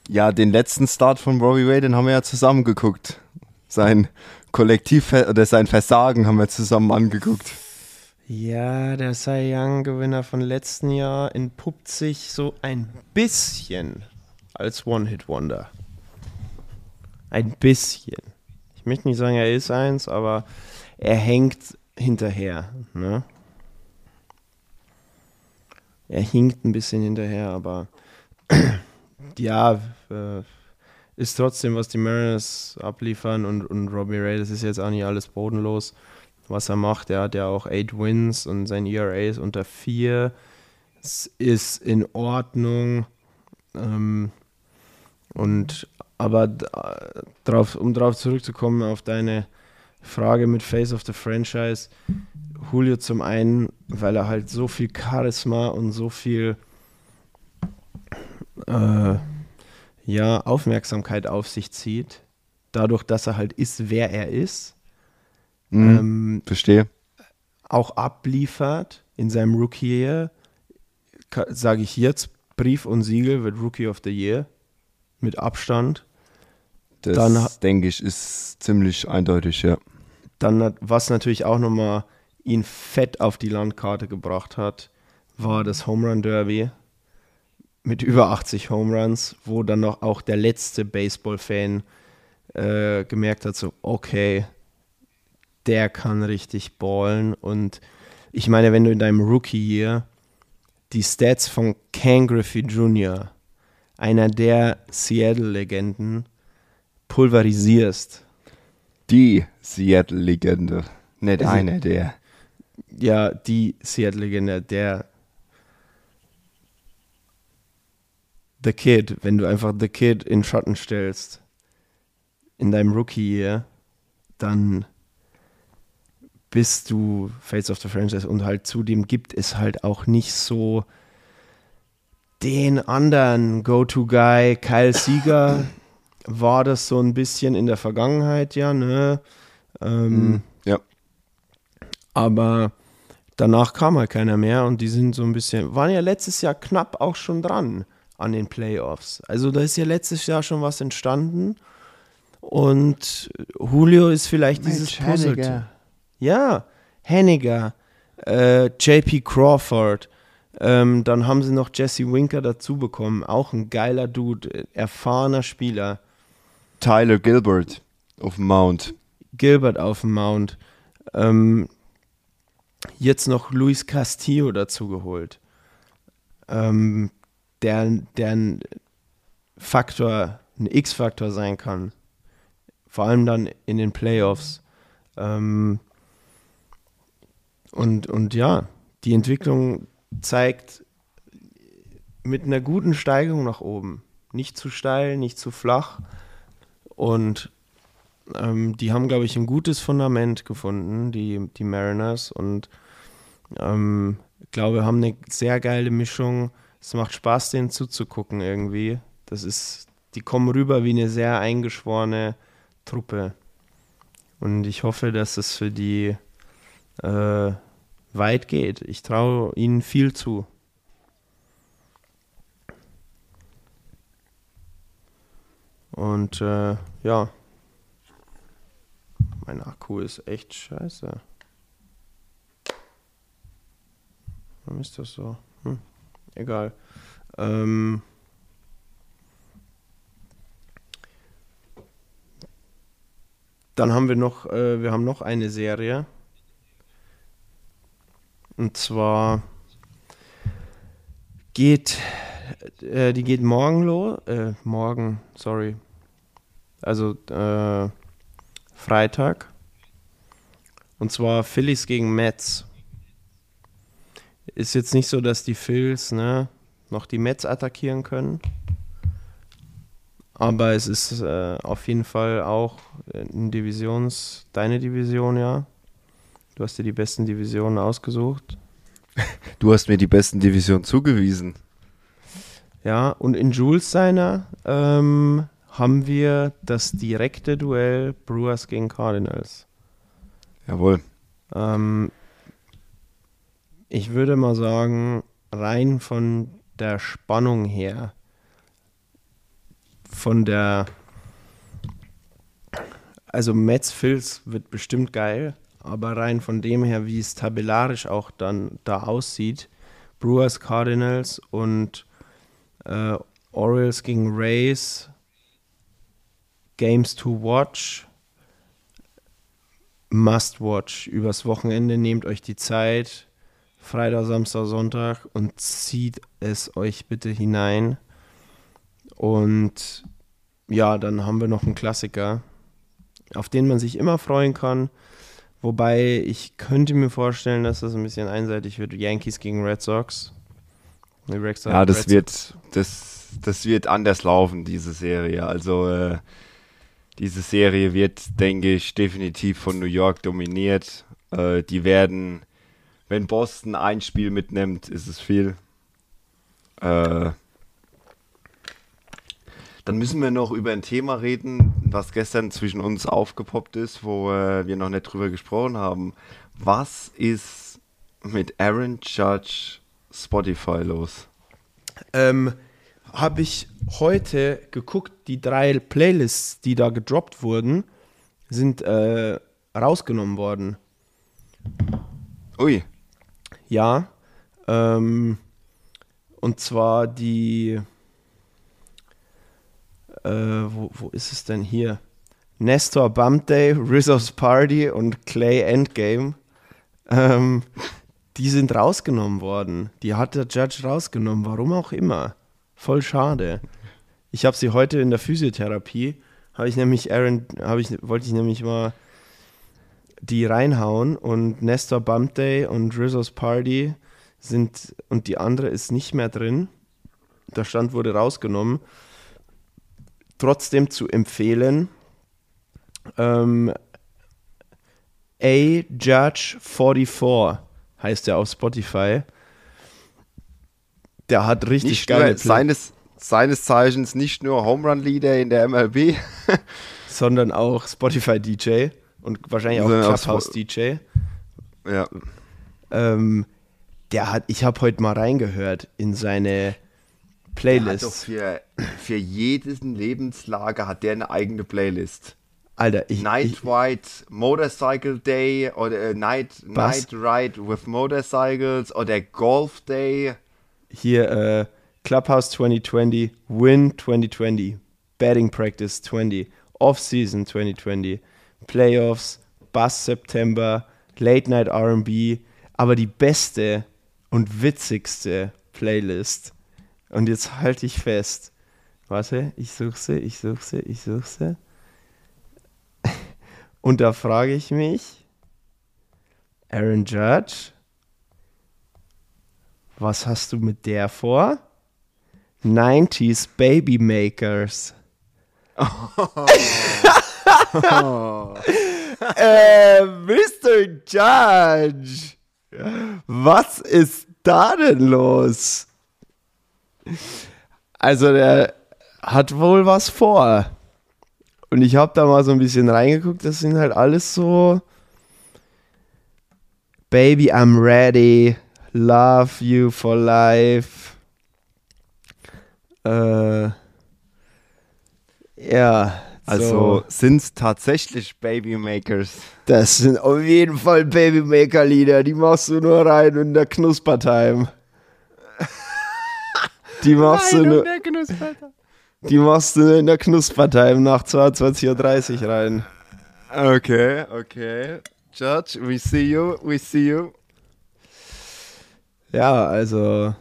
Ja, den letzten Start von Robbie Ray, den haben wir ja zusammen geguckt. Sein Kollektiv oder sein Versagen haben wir zusammen angeguckt. Ja, der Cy Young-Gewinner von letzten Jahr entpuppt sich so ein bisschen als One-Hit-Wonder. Ein bisschen. Ich möchte nicht sagen, er ist eins, aber er hängt hinterher. Ne? Er hinkt ein bisschen hinterher, aber ja, äh, ist trotzdem, was die Mariners abliefern und, und Robbie Ray, das ist jetzt auch nicht alles bodenlos, was er macht. Er hat ja auch 8 Wins und sein ERA ist unter 4. Es ist in Ordnung. Ähm, und aber d- drauf, um darauf zurückzukommen auf deine Frage mit Face of the Franchise, Julio zum einen, weil er halt so viel Charisma und so viel äh, ja, Aufmerksamkeit auf sich zieht, dadurch, dass er halt ist, wer er ist, Mhm. ähm, Verstehe. auch abliefert in seinem Rookie-Year, sage ich jetzt, Brief und Siegel wird Rookie of the Year mit Abstand. Das Dann denke ich ist ziemlich eindeutig, ja. Dann, was natürlich auch nochmal ihn fett auf die Landkarte gebracht hat, war das Home Run Derby mit über 80 Home Runs, wo dann noch auch der letzte Baseball-Fan äh, gemerkt hat, so, okay, der kann richtig ballen. Und ich meine, wenn du in deinem Rookie-Year die Stats von Ken Griffey Jr., einer der Seattle-Legenden, pulverisierst, Die Seattle-Legende. Nicht Also- einer der. ja, die Seattle-Legende, der The Kid, wenn du einfach The Kid in Schatten stellst, in deinem Rookie-Year, dann bist du Fates of the Franchise und halt zudem gibt es halt auch nicht so den anderen Go-To-Guy, Kyle Sieger, war das so ein bisschen in der Vergangenheit, ja, ne? Ähm, Mhm. Ja. aber danach kam halt keiner mehr und die sind so ein bisschen, waren ja letztes Jahr knapp auch schon dran an den Playoffs. Also da ist ja letztes Jahr schon was entstanden und Julio ist vielleicht dieses Puzzle. Ja, Henniger, äh, JP Crawford, ähm, dann haben sie noch Jesse Winker dazu bekommen, auch ein geiler Dude, erfahrener Spieler. Tyler Gilbert auf dem Mount. Gilbert auf dem Mount. Ähm, jetzt noch Luis Castillo dazu geholt. Ähm, der, der ein Faktor, ein X-Faktor sein kann. Vor allem dann in den Playoffs. Ähm, und, und ja, die Entwicklung zeigt mit einer guten Steigung nach oben. Nicht zu steil, nicht zu flach. Und ähm, die haben, glaube ich, ein gutes Fundament gefunden, die, die Mariners. Und ähm, ich glaube, haben eine sehr geile Mischung. Es macht Spaß, denen zuzugucken irgendwie. Das ist, die kommen rüber wie eine sehr eingeschworene Truppe. Und ich hoffe, dass es für die äh, weit geht. Ich traue ihnen viel zu. Und äh, ja, mein Akku ist echt scheiße. Warum ist das so? Hm, egal. Ähm, dann haben wir noch, äh, wir haben noch eine Serie. Und zwar geht, äh, die geht morgen los, äh, morgen, sorry. Also äh, Freitag. Und zwar Phillies gegen Mets. Ist jetzt nicht so, dass die Phils ne, noch die Mets attackieren können. Aber es ist äh, auf jeden Fall auch ein Divisions, deine Division, ja. Du hast dir die besten Divisionen ausgesucht. Du hast mir die besten Divisionen zugewiesen. Ja, und in Jules seiner ähm, haben wir das direkte Duell Brewers gegen Cardinals. Jawohl. Ähm, ich würde mal sagen, rein von der Spannung her, von der, also Mets Phils wird bestimmt geil, aber rein von dem her, wie es tabellarisch auch dann da aussieht, Brewers Cardinals und äh, Orioles gegen Rays, Games to watch, must watch. Übers Wochenende nehmt euch die Zeit, Freitag, Samstag, Sonntag und zieht es euch bitte hinein. Und ja, dann haben wir noch einen Klassiker, auf den man sich immer freuen kann. Wobei ich könnte mir vorstellen, dass das ein bisschen einseitig wird. Yankees gegen Red Sox. Red Ja, das Red wird, das, das wird anders laufen, diese Serie. Also, äh, diese Serie wird, denke ich, definitiv von New York dominiert. Äh, die werden, wenn Boston ein Spiel mitnimmt, ist es viel. Äh, dann müssen wir noch über ein Thema reden, was gestern zwischen uns aufgepoppt ist, wo äh, wir noch nicht drüber gesprochen haben. Was ist mit Aaron Judge Spotify los? Ähm, habe ich heute geguckt, die drei Playlists, die da gedroppt wurden, sind äh, rausgenommen worden. Ui, Ja. Ähm, und zwar die. Äh, wo, wo ist es denn hier? Nestor Bump Day, Rizzo's Party und Clay Endgame. Ähm, die sind rausgenommen worden. Die hat der Judge rausgenommen, warum auch immer. Voll schade. Ich habe sie heute in der Physiotherapie, habe ich nämlich Aaron, ich, wollte ich nämlich mal die reinhauen und Nestor Bump Day und Rizzo's Party sind und die andere ist nicht mehr drin. Der Stand wurde rausgenommen. Trotzdem zu empfehlen, Ähm, A Judge 44 heißt er auf Spotify. Der hat richtig Nicht geile nur seines, seines Zeichens nicht nur Home Run Leader in der MLB, sondern auch Spotify DJ und wahrscheinlich auch Sondern auch Clubhouse Spo- DJ. ja. Ähm, der hat, ich habe heute mal reingehört in seine Playlist. für, für jeden Lebenslager hat der eine eigene Playlist. Alter, ich, Night ich, Ride Motorcycle Day oder äh, Night? Night Ride with Motorcycles oder Golf Day. hier äh, Clubhouse 2020, Win 2020, Batting Practice 20, Off-Season 2020, Playoffs, Bass September, Late Night RB, aber die beste und witzigste Playlist. Und jetzt halte ich fest. Warte, ich suche sie, ich suche sie, ich suche sie. Und da frage ich mich, Aaron Judge, was hast du mit der vor? 90s Baby Makers. äh, Mr. Judge. Was ist da denn los? Also der hat wohl was vor. Und ich habe da mal so ein bisschen reingeguckt. Das sind halt alles so Baby, I'm ready. Love you for life. Äh, ja, Also so. sind es tatsächlich Babymakers. Das sind auf jeden Fall Babymaker-Lieder. Die machst du nur rein in der Knuspertime. Die machst, du nur, die machst du in der Knuspertime nach 22.30 Uhr rein. Okay, okay. Judge, we see you, we see you. Ja, also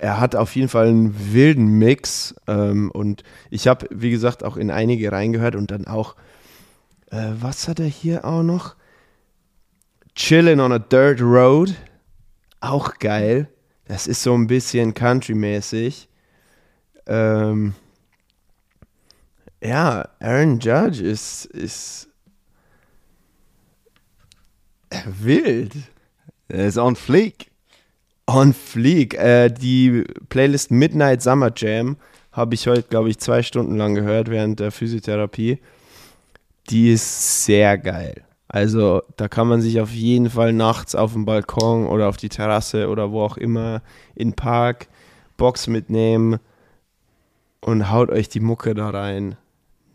er hat auf jeden Fall einen wilden Mix ähm, und ich habe, wie gesagt, auch in einige reingehört und dann auch, äh, was hat er hier auch noch? Chillin' on a Dirt Road, auch geil. Das ist so ein bisschen Country-mäßig. Ähm, ja, Aaron Judge ist, ist wild. Er ist on fleek. On Fleek. Äh, die Playlist Midnight Summer Jam habe ich heute, glaube ich, zwei Stunden lang gehört während der Physiotherapie. Die ist sehr geil. Also da kann man sich auf jeden Fall nachts auf dem Balkon oder auf die Terrasse oder wo auch immer in den Park Box mitnehmen und haut euch die Mucke da rein.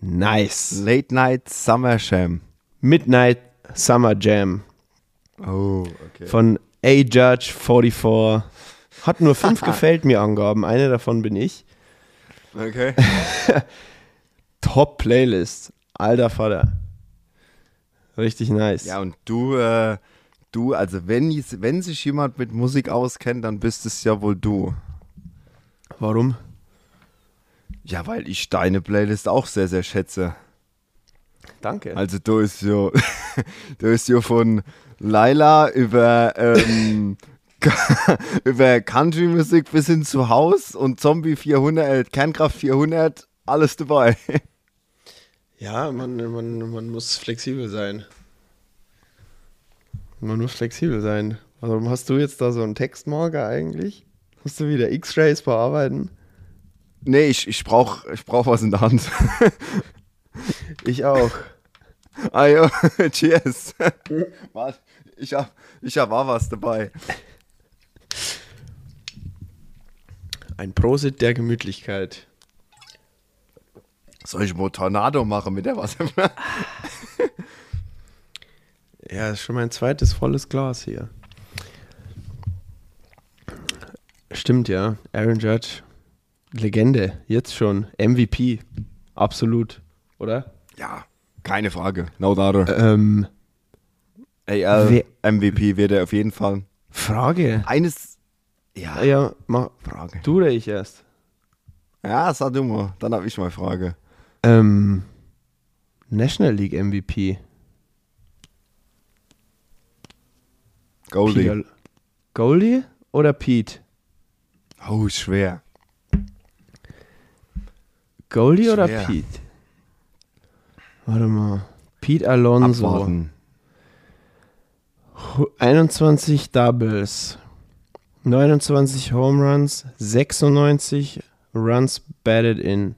Nice. Late Night Summer Sham. Midnight Summer Jam. Oh, okay. von A Judge 44. Hat nur fünf gefällt mir Angaben. Eine davon bin ich. Okay. Top Playlist. Alter Vater. Richtig nice. Ja, und du, äh, du, also wenn, wenn sich jemand mit Musik auskennt, dann bist es ja wohl du. Warum? Ja, weil ich deine Playlist auch sehr, sehr schätze. Danke. Also du ist ja, du ist ja von Laila über, ähm, über Country-Musik bis hin zu Haus und Zombie 400, äh, Kernkraft 400, alles dabei. Ja, man, man, man muss flexibel sein. Man muss flexibel sein. Warum hast du jetzt da so einen Textmarker eigentlich? Musst du wieder X-Rays bearbeiten? Nee, ich, ich brauch, ich brauch was in der Hand. Ich auch. Ja, cheers. Warte, ich hab, ich hab auch was dabei. Ein Prosit der Gemütlichkeit. Soll ich mal Tornado machen mit der Wasser? Ja, ist schon mein zweites volles Glas hier. Stimmt, ja. Aaron Judge. Legende. Jetzt schon. MVP. Absolut. Oder? ja, keine Frage. No doubt. Ähm, wer- MVP wird er auf jeden Fall. Frage. Eines. Ja, Ja, mach Frage. du oder ich erst? Ja, sag du mal. Dann habe ich mal Frage. Ähm, National League MVP. Goldie. Peter- Goldie oder Pete? Oh, schwer. Goldie oder Schwer. Pete? Warte mal. Pete Alonso. Abwarten. 21 Doubles. 29 Home Runs. 96 Runs batted in.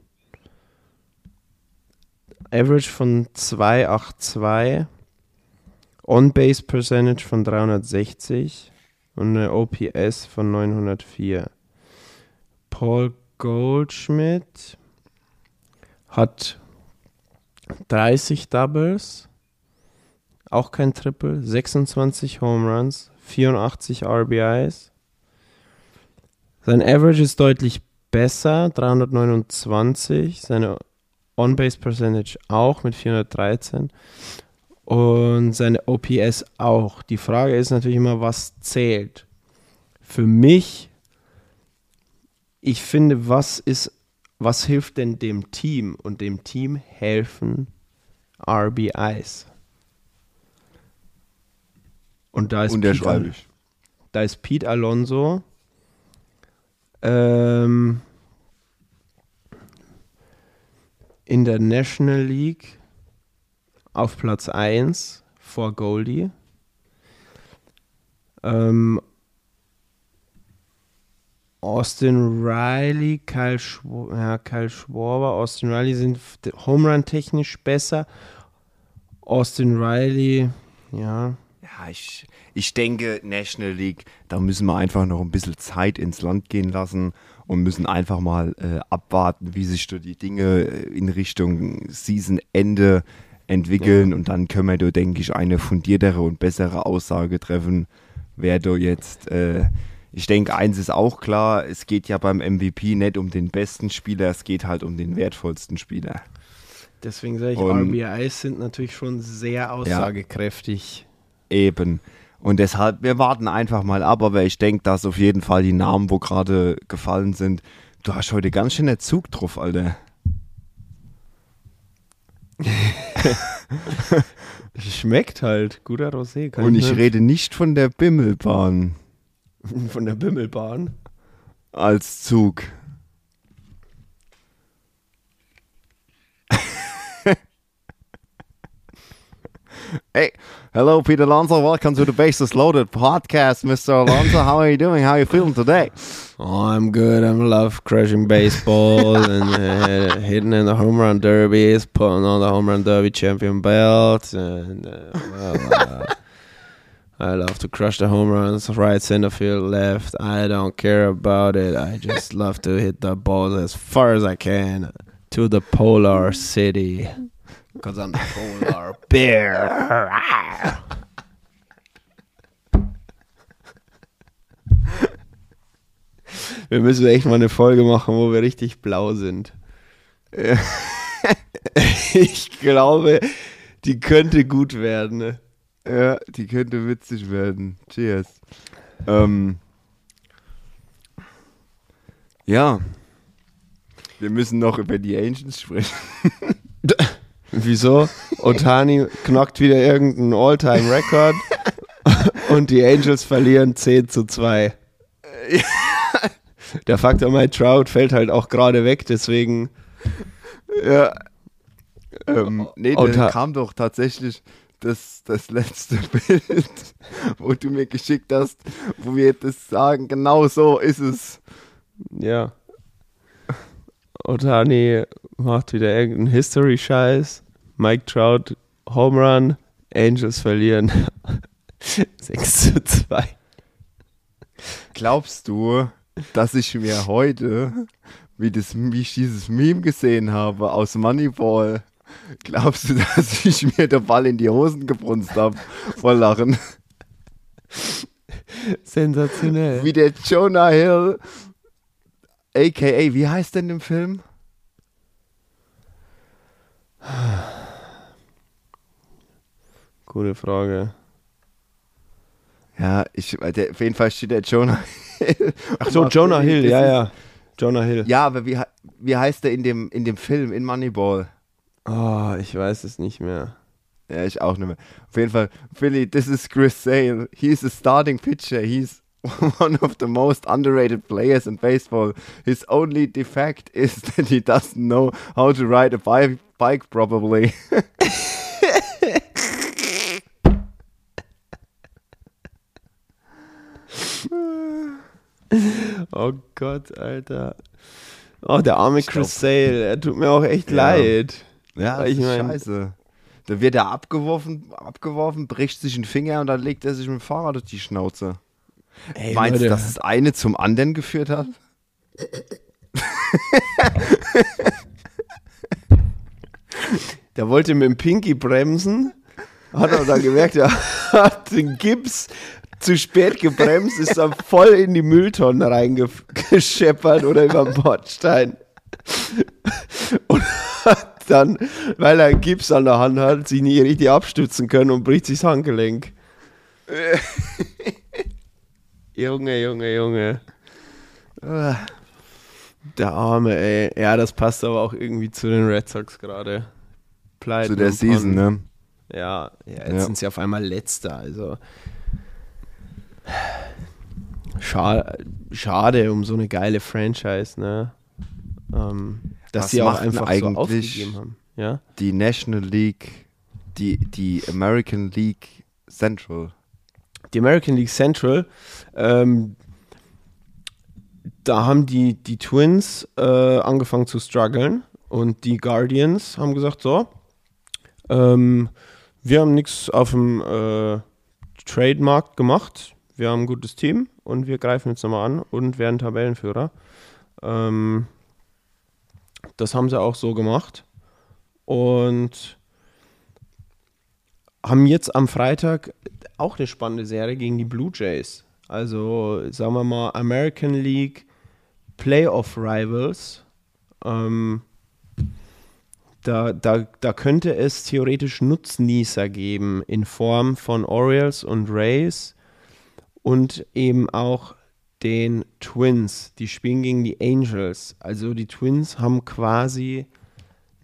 Average von 282. On-Base Percentage von 360. Und eine OPS von 904. Paul Goldschmidt hat 30 Doubles, auch kein Triple, 26 Home Runs, 84 RBIs. Sein Average ist deutlich besser, 329. Seine On-Base Percentage auch mit 413. Und seine OPS auch. Die Frage ist natürlich immer, was zählt. Für mich, ich finde, was ist, was hilft denn dem Team? Und dem Team helfen RBIs. Und da ist Pete, da ist Pete Alonso. Ähm, in der National League auf Platz 1 vor Goldie. Ähm, Austin Riley, Kyle, Schw ja, Kyle Schwarber, Austin Riley sind Home Run technisch besser. Austin Riley, ja, Ja, ich, ich denke, National League, da müssen wir einfach noch ein bisschen Zeit ins Land gehen lassen und müssen einfach mal äh, abwarten, wie sich da die Dinge äh, in Richtung Seasonende entwickeln. Und dann können wir da, denke ich, eine fundiertere und bessere Aussage treffen, wer da jetzt, äh, ich denke, eins ist auch klar, es geht ja beim MVP nicht um den besten Spieler, es geht halt um den wertvollsten Spieler. deswegen sage ich, Und- RBIs sind natürlich schon sehr aussagekräftig. Eben. Und deshalb, wir warten einfach mal ab, aber ich denke, dass auf jeden Fall die Namen, wo gerade gefallen sind, du hast heute ganz schön den Zug drauf, Alter. Schmeckt halt, guter Rosé. kann Und ich nicht- rede nicht von der Bimmelbahn von der Bimmelbahn. als Zug. hey, hello, Peter Alonso. Welcome to the Bases Loaded podcast, Mr. Alonso. How are you doing? How are you feeling today? Oh, I'm good. I love crushing baseball and uh, hitting in the home run derbies, putting on the home run derby champion belt, and uh, well, uh, I love to crush the home runs, right, center field, left. I don't care about it. I just love to hit the ball as far as I can to the polar city, because I'm the polar bear. Wir müssen echt mal eine Folge machen, wo wir richtig blau sind. ich glaube, die könnte gut werden. Ja, die könnte witzig werden. Cheers. Ähm, ja. Wir müssen noch über die Angels sprechen. Wieso? Otani knockt wieder irgendeinen All-Time-Record und die Angels verlieren 10 zu 2. Der Faktor Mike Trout fällt halt auch gerade weg, deswegen Ja. Ähm, nee, ha- kam doch tatsächlich das, das letzte Bild, wo du mir geschickt hast, wo wir das sagen, genau so ist es. Ja. Otani macht wieder irgendeinen History-Scheiß. Mike Trout, Home Run. Angels verlieren. 6 zu 2. Glaubst du, dass ich mir heute, wie, das, wie ich dieses Meme gesehen habe aus Moneyball, glaubst du, dass ich mir den Ball in die Hosen gebrunst habe vor Lachen? Sensationell. Wie der Jonah Hill, a.k.a., wie heißt denn im Film? Gute Frage. Ja, ich, der, auf jeden Fall steht der Jonah Hill. Ach so, Jonah Hill, ja, ja. Jonah Hill. Ja, aber wie, wie heißt der in dem, in dem Film, in Moneyball? Oh, ich weiß es nicht mehr. Ja, ich auch nicht mehr. Auf jeden Fall, Philly, this is Chris Sale. He's a starting pitcher. He's one of the most underrated players in baseball. His only defect is that he doesn't know how to ride a bike, bike probably. Oh Gott, Alter. Oh, der arme Chris Sale, er tut mir auch echt Ja. leid. Ja, Ich das ist mein- scheiße. Da wird er abgeworfen, abgeworfen, bricht sich einen Finger und dann legt er sich mit dem Fahrrad durch die Schnauze. Ey, Meinst du, dass das eine zum anderen geführt hat? der wollte mit dem Pinky bremsen, hat aber dann gemerkt, er hat den Gips zu spät gebremst, ist dann voll in die Mülltonne reingescheppert oder über den Bordstein. Dann, weil er einen Gips an der Hand hat, sich nicht richtig abstützen können und bricht sich das Handgelenk. Junge, Junge, Junge. Der Arme, ey. Ja, das passt aber auch irgendwie zu den Red Sox gerade. Zu der Season, ne? Ja, ja jetzt Ja. sind sie auf einmal letzter, also. Schade, schade um so eine geile Franchise, ne? Ähm, dass Was sie auch einfach so aufgegeben haben. Ja? Die National League, die, die American League Central. Die American League Central, ähm, da haben die, die Twins äh, angefangen zu strugglen und die Guardians haben gesagt, so, ähm, wir haben nichts auf dem äh, Trademarkt gemacht, wir haben ein gutes Team und wir greifen jetzt nochmal an und werden Tabellenführer. Ähm, das haben sie auch so gemacht und haben jetzt am Freitag auch eine spannende Serie gegen die Blue Jays. Also sagen wir mal American League Playoff Rivals. Ähm, da, da, da könnte es theoretisch Nutznießer geben in Form von Orioles und Rays und eben auch den Twins. Die spielen gegen die Angels. Also die Twins haben quasi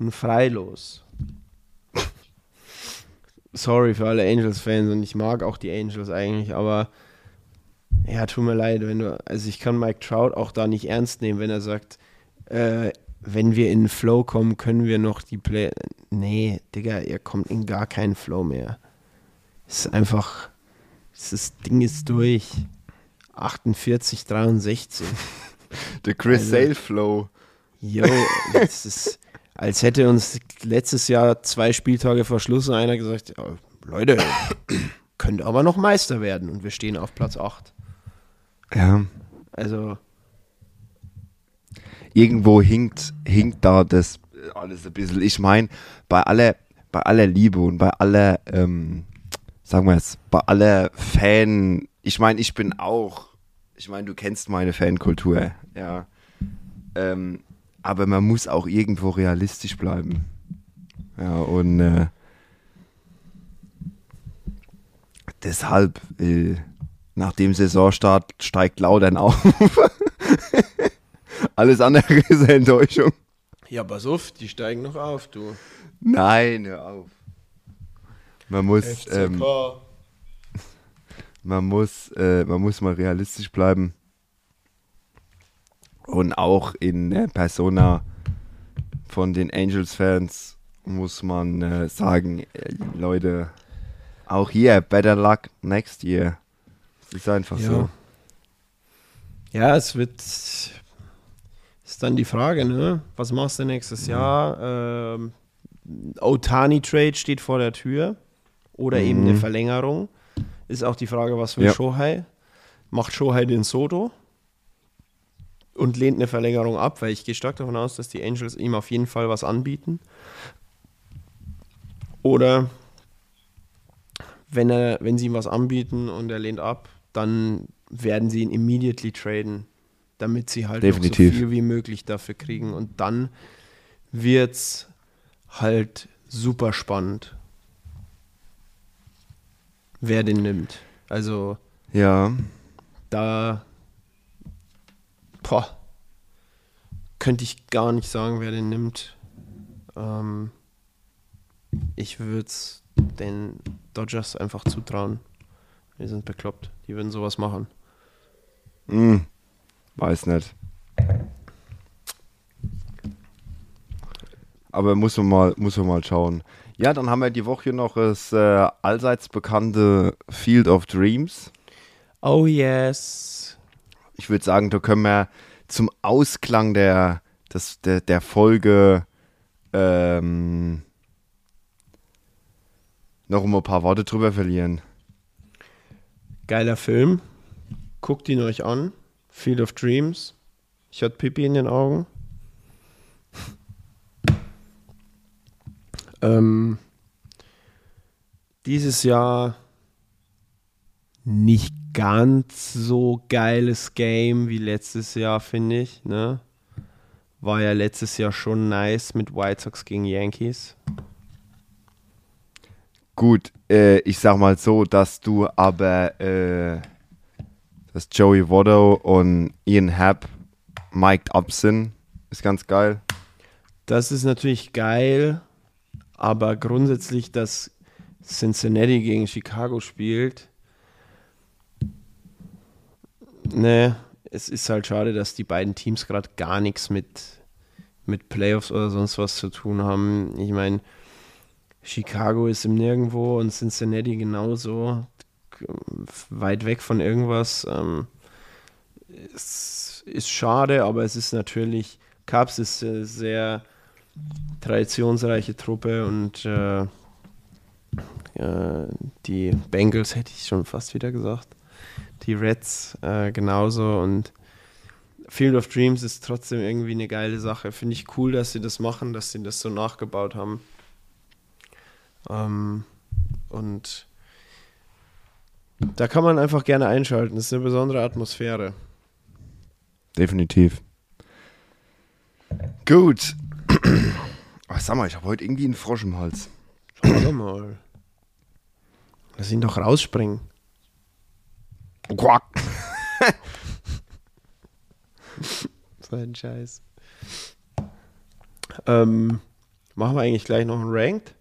ein Freilos. Sorry für alle Angels-Fans und ich mag auch die Angels eigentlich, aber ja, tut mir leid, wenn du, also ich kann Mike Trout auch da nicht ernst nehmen, wenn er sagt, äh, wenn wir in Flow kommen, können wir noch die Play. Nee, Digga, ihr kommt in gar keinen Flow mehr. Es ist einfach, das Ding ist durch. 48, 63. The Chris Also- Sale Flow. Das ist, als hätte uns letztes Jahr zwei Spieltage vor Schluss einer gesagt, ja, Leute, könnt aber noch Meister werden und wir stehen auf Platz 8. Ja. Also, Irgendwo hinkt, hinkt da das alles ein bisschen. Ich meine, bei aller, bei aller Liebe und bei aller, ähm, sagen wir es, bei aller Fan, ich meine, ich bin auch, ich meine, du kennst meine Fankultur, ja. Ähm, aber man muss auch irgendwo realistisch bleiben. Ja, und äh, deshalb, äh, nach dem Saisonstart steigt Laudern auf. Alles andere ist eine Enttäuschung. ja, pass auf, die steigen noch auf, du. Nein, hör auf. Man muss, ähm, man muss, äh, man muss mal realistisch bleiben. Und auch in der Persona von den Angels-Fans muss man äh, sagen, äh, Leute, auch hier, better luck next year. Es ist einfach Ja. so. Ja, es wird. Ist dann die Frage, ne? Was machst du nächstes Jahr? Ähm, Otani-Trade steht vor der Tür. Oder eben eine Mhm. Verlängerung. Ist auch die Frage, was will Ja. Shohei? Macht Shohei den Soto? Und lehnt eine Verlängerung ab, weil ich gehe stark davon aus, dass die Angels ihm auf jeden Fall was anbieten. Oder wenn, er, wenn sie ihm was anbieten und er lehnt ab, dann werden sie ihn immediately traden, damit sie halt so viel wie möglich dafür kriegen. Und dann wird's halt super spannend, wer den nimmt. Also Ja, da boah, könnte ich gar nicht sagen, wer den nimmt. Ähm, ich würde es den Dodgers einfach zutrauen. Die sind bekloppt. Die würden sowas machen. Hm, weiß nicht. Aber muss man mal, muss man mal schauen. Ja, dann haben wir die Woche noch das äh, allseits bekannte Field of Dreams. Oh yes. Ich würde sagen, da können wir zum Ausklang der, des, der, der Folge ähm, noch ein paar Worte drüber verlieren. Geiler Film. Guckt ihn euch an. Field of Dreams. Ich hatte Pipi in den Augen. Ähm, dieses Jahr nicht ganz so geiles Game wie letztes Jahr, finde ich. Ne? War ja letztes Jahr schon nice mit White Sox gegen Yankees. Gut, äh, ich sag mal so, dass du aber äh, dass Joey Votto und Ian Happ mic'd up sind, ist ganz geil. Das ist natürlich geil, aber grundsätzlich, dass Cincinnati gegen Chicago spielt, ne, es ist halt schade, dass die beiden Teams gerade gar nichts mit, mit Playoffs oder sonst was zu tun haben. Ich meine, Chicago ist im Nirgendwo und Cincinnati genauso weit weg von irgendwas. Ähm, es ist schade, aber es ist natürlich, Cubs ist eine sehr traditionsreiche Truppe und äh, äh, die Bengals hätte ich schon fast wieder gesagt. Die Reds äh, genauso und Field of Dreams ist trotzdem irgendwie eine geile Sache. Finde ich cool, dass sie das machen, dass sie das so nachgebaut haben. Ähm, und da kann man einfach gerne einschalten. Das ist eine besondere Atmosphäre. Definitiv. Gut. Ach, sag mal, ich habe heute irgendwie einen Frosch im Hals. Schau mal. Lass ihn doch rausspringen. Quack. so ein Scheiß. Ähm, machen wir eigentlich gleich noch einen Ranked?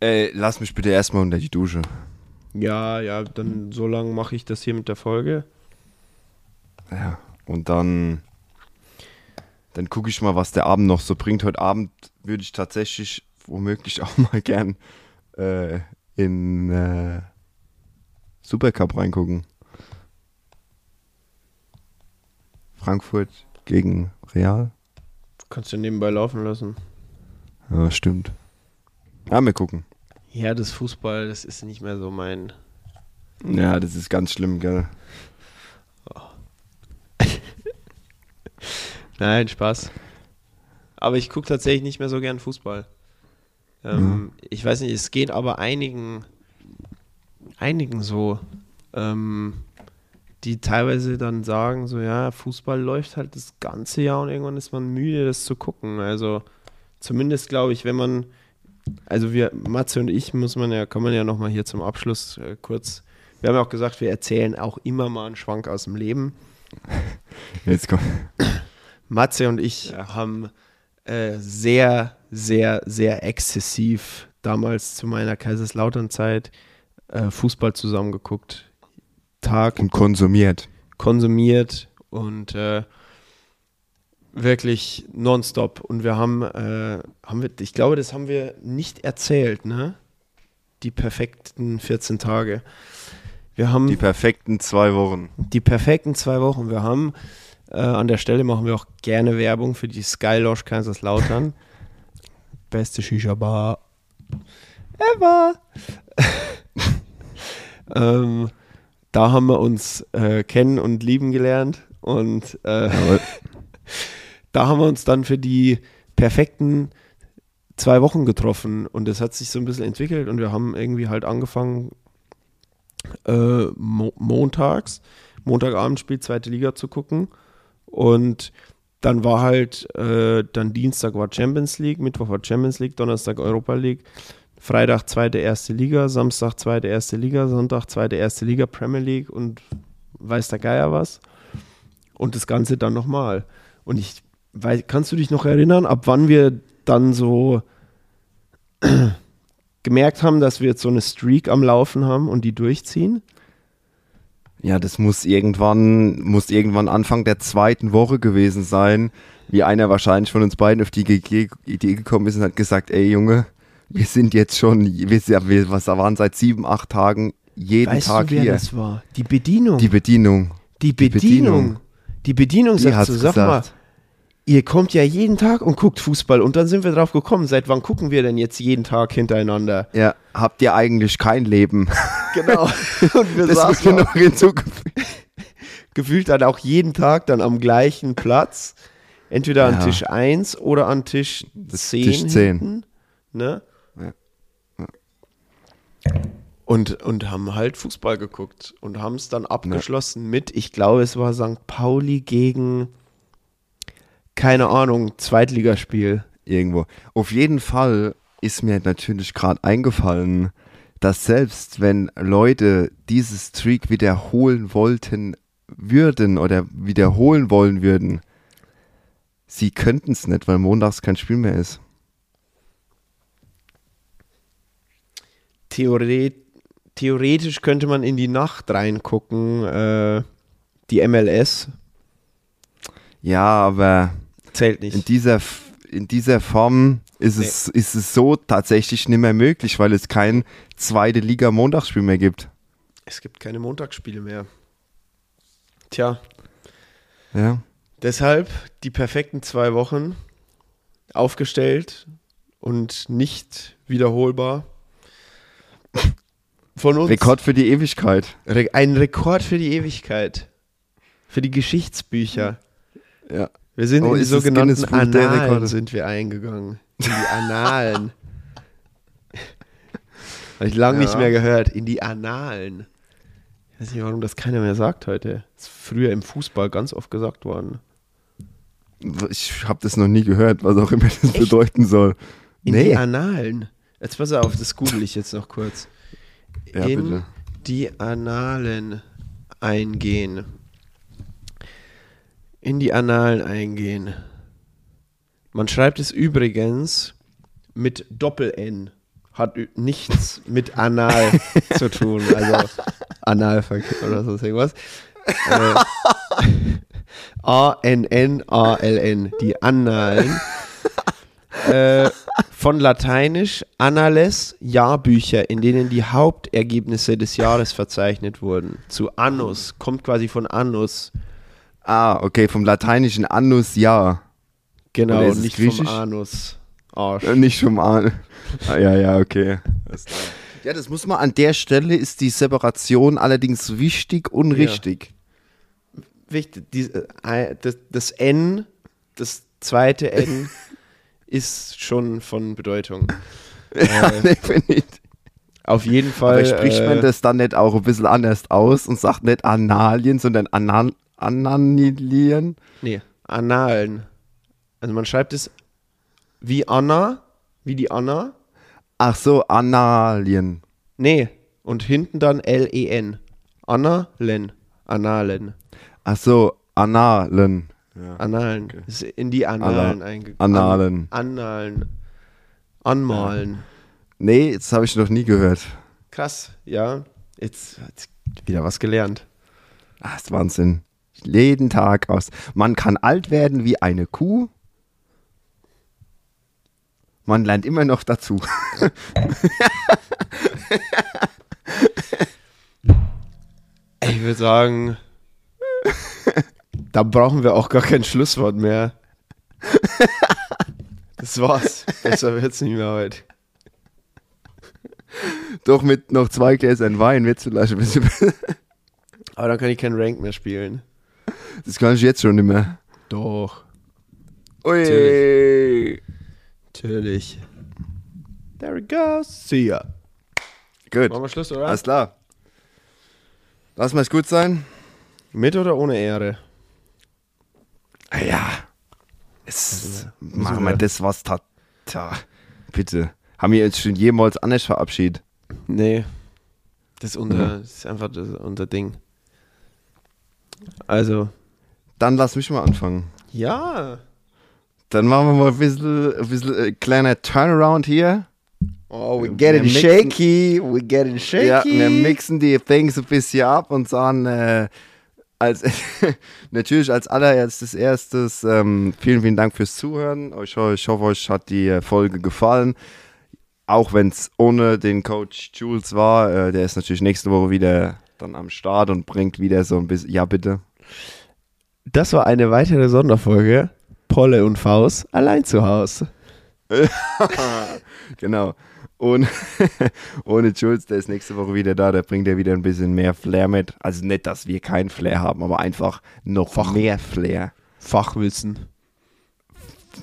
Äh, lass mich bitte erstmal unter die Dusche. Ja, ja, dann so lange mache ich das hier mit der Folge. Ja, und dann, dann gucke ich mal, was der Abend noch so bringt. Heute Abend würde ich tatsächlich womöglich auch mal gern äh, in äh, Supercup reingucken. Frankfurt gegen Real. Kannst du nebenbei laufen lassen. Ja, stimmt. Ja, wir gucken. Ja, das Fußball, das ist nicht mehr so mein. Ja, das ist ganz schlimm, gell? Nein, Spaß. Aber ich gucke tatsächlich nicht mehr so gern Fußball. Ähm, Ich weiß nicht, es geht aber einigen, einigen so, ähm, die teilweise dann sagen, so ja, Fußball läuft halt das ganze Jahr und irgendwann ist man müde, das zu gucken. Also zumindest glaube ich, wenn man, also wir, Matze und ich, muss man ja, kann man ja nochmal hier zum Abschluss äh, kurz, wir haben ja auch gesagt, wir erzählen auch immer mal einen Schwank aus dem Leben. Jetzt komm. Matze und ich haben äh, sehr, sehr, sehr exzessiv damals zu meiner Kaiserslautern-Zeit äh, Fußball zusammengeguckt. Tag Und konsumiert. konsumiert und äh, wirklich nonstop. Und wir haben, äh, haben wir, ich glaube, das haben wir nicht erzählt, ne? Die perfekten 14 Tage. Wir haben Die perfekten zwei Wochen. die perfekten zwei Wochen. Wir haben äh, an der Stelle machen wir auch gerne Werbung für die Sky Lounge Kaiserslautern. Beste Shisha-Bar ever. ähm, da haben wir uns äh, kennen und lieben gelernt und äh, da haben wir uns dann für die perfekten zwei Wochen getroffen und das hat sich so ein bisschen entwickelt und wir haben irgendwie halt angefangen äh, mo montags, Montagabend spielt zweite Liga zu gucken und dann war halt, äh, dann Dienstag war Champions League, Mittwoch war Champions League, Donnerstag Europa League, Freitag zweite erste Liga, Samstag zweite erste Liga, Sonntag zweite erste Liga, Premier League und weiß der Geier was. Und das Ganze dann nochmal. Und ich weiß, kannst du dich noch erinnern, ab wann wir dann so gemerkt haben, dass wir jetzt so eine Streak am Laufen haben und die durchziehen? Ja, das muss irgendwann, muss irgendwann Anfang der zweiten Woche gewesen sein, wie einer wahrscheinlich von uns beiden auf die Idee gekommen ist und hat gesagt, ey Junge, wir sind jetzt schon, wir, wir was waren seit sieben, acht Tagen jeden Weißt Tag du, wer hier. das war? Die Bedienung. Die Bedienung. Die die Bedienung. Bedienung. Die Bedienung Die sagt hat's so, sag mal, gesagt. Ihr kommt ja jeden Tag und guckt Fußball und dann sind wir drauf gekommen, seit wann gucken wir denn jetzt jeden Tag hintereinander? Ja, habt ihr eigentlich kein Leben? Genau. und wir Das saßen noch hinzugefügt. gefühlt dann auch jeden Tag dann am gleichen Platz. Entweder an Ja. Tisch 1 oder an Tisch 10. Tisch 10. Hinten, ne? Ja. Und, und haben halt Fußball geguckt und haben es dann abgeschlossen mit, ich glaube, es war St. Pauli gegen, keine Ahnung, Zweitligaspiel. Irgendwo. Auf jeden Fall ist mir natürlich gerade eingefallen, dass selbst wenn Leute dieses Streak wiederholen wollten würden oder wiederholen wollen würden, sie könnten es nicht, weil montags kein Spiel mehr ist. Theoret theoretisch könnte man in die Nacht reingucken, äh, die MLS Ja, aber zählt in nicht. dieser, F- in dieser Form ist es, ist es so tatsächlich nicht mehr möglich, weil es kein zweite Liga Montagsspiel mehr gibt. Es gibt keine Montagsspiele mehr. Tja, Ja. deshalb die perfekten zwei Wochen aufgestellt und nicht wiederholbar. Von uns. Rekord für die Ewigkeit. Re ein Rekord für die Ewigkeit. Für die Geschichtsbücher. Ja. Wir sind Oh, in die sogenannten Rekorde? sind wir eingegangen. In die Annalen. Habe ich lange nicht Ja. mehr gehört. In die Annalen. Ich weiß nicht, warum das keiner mehr sagt heute. Das ist früher im Fußball ganz oft gesagt worden. Ich habe das noch nie gehört, was auch immer das Echt? bedeuten soll. In Nee. die Annalen. Jetzt pass auf, das google ich jetzt noch kurz. Ja, in bitte. die Annalen eingehen. In die Annalen eingehen. Man schreibt es übrigens mit Doppel-N. Hat nichts mit Anal zu tun. Also Analverkehr oder sonst irgendwas. Äh, A-N-N-A-L-N. Die Annalen. Äh, von Lateinisch Annales, Jahrbücher, in denen die Hauptergebnisse des Jahres verzeichnet wurden. Zu Annus, kommt quasi von Annus. Ah, okay, vom lateinischen Annus ja. Genau, es nicht griechisch? vom Anus. Arsch. Äh, Nicht vom An. Ah, ja, ja, okay. Ja, das muss man an der Stelle ist die Separation allerdings wichtig und Ja. richtig. Wichtig, die, äh, das, das N, das zweite N, ist schon von Bedeutung. Ja, Äh, definitiv. auf jeden Fall. Aber spricht man äh, das dann nicht auch ein bisschen anders aus und sagt nicht Analien, sondern Anan Ananilien? Nee, Annalen. Also man schreibt es wie Anna, wie die Anna. Ach so, Analien. Nee, und hinten dann L-E-N. Annalen. Annalen. Ach so, Analen. Annalen. Ist in die Annalen Anna- eingegangen. Annalen. An, Annalen. Anmalen. Nee, das habe ich noch nie gehört. Krass, ja. Jetzt, jetzt wieder was gelernt. Ah, ist Wahnsinn. Jeden Tag aus. Man kann alt werden wie eine Kuh. Man lernt immer noch dazu. Ich würde sagen, da brauchen wir auch gar kein Schlusswort mehr. Das war's. Besser wird's nicht mehr heute. Doch mit noch zwei Gläsern Wein wird es vielleicht ein bisschen besser. Aber dann kann ich kein Rank mehr spielen. Das kann ich jetzt schon nicht mehr. Doch. Ui. Natürlich. There it goes. See ya. Gut. Machen wir Schluss, oder? Alles klar. Lass mal es gut sein. Mit oder ohne Ehre? Ah ja. Es, müssen machen wir- das, was tat. Tja, bitte. Haben wir uns schon jemals anders verabschiedet? Nee. Das ist unser, das ist einfach das, unser Ding. Also, Dann lass mich mal anfangen. ja. Dann machen wir mal ein bisschen, ein bisschen äh, kleiner Turnaround hier. Oh, we're getting Wir shaky. We're getting shaky. Ja, wir mixen die Things ein bisschen ab und sagen, äh, als, natürlich als allererstes erstes, ähm, vielen, vielen Dank fürs Zuhören. Ich, ich hoffe, euch hat die äh, Folge gefallen. Auch wenn es ohne den Coach Jules war, äh, der ist natürlich nächste Woche wieder dann am Start und bringt wieder so ein bisschen, ja bitte. Das war eine weitere Sonderfolge. Polle und Faust allein zu Hause. Genau. Und ohne Jules, der ist nächste Woche wieder da, der bringt ja wieder ein bisschen mehr Flair mit. Also nicht, dass wir keinen Flair haben, aber einfach noch Fach- mehr Flair. Fachwissen.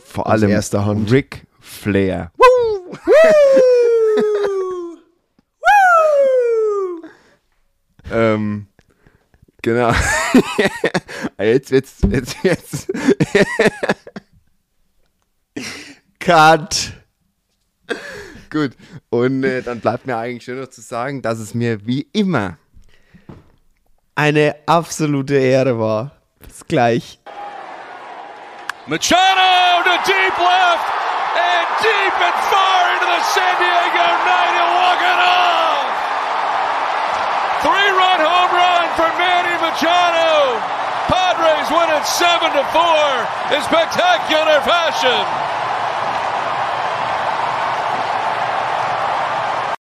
Vor Aus allem erster Hand. Rick Flair. Ähm, genau. jetzt wird's, jetzt wird's. Cut. Gut. Und äh, dann bleibt mir eigentlich nur noch zu sagen, dass es mir wie immer Eine absolute Ehre war. Bis gleich. Machado to deep left and deep and far into the San Diego night and walk it off. For Manny Machado. Padres win it seven to four in spectacular fashion.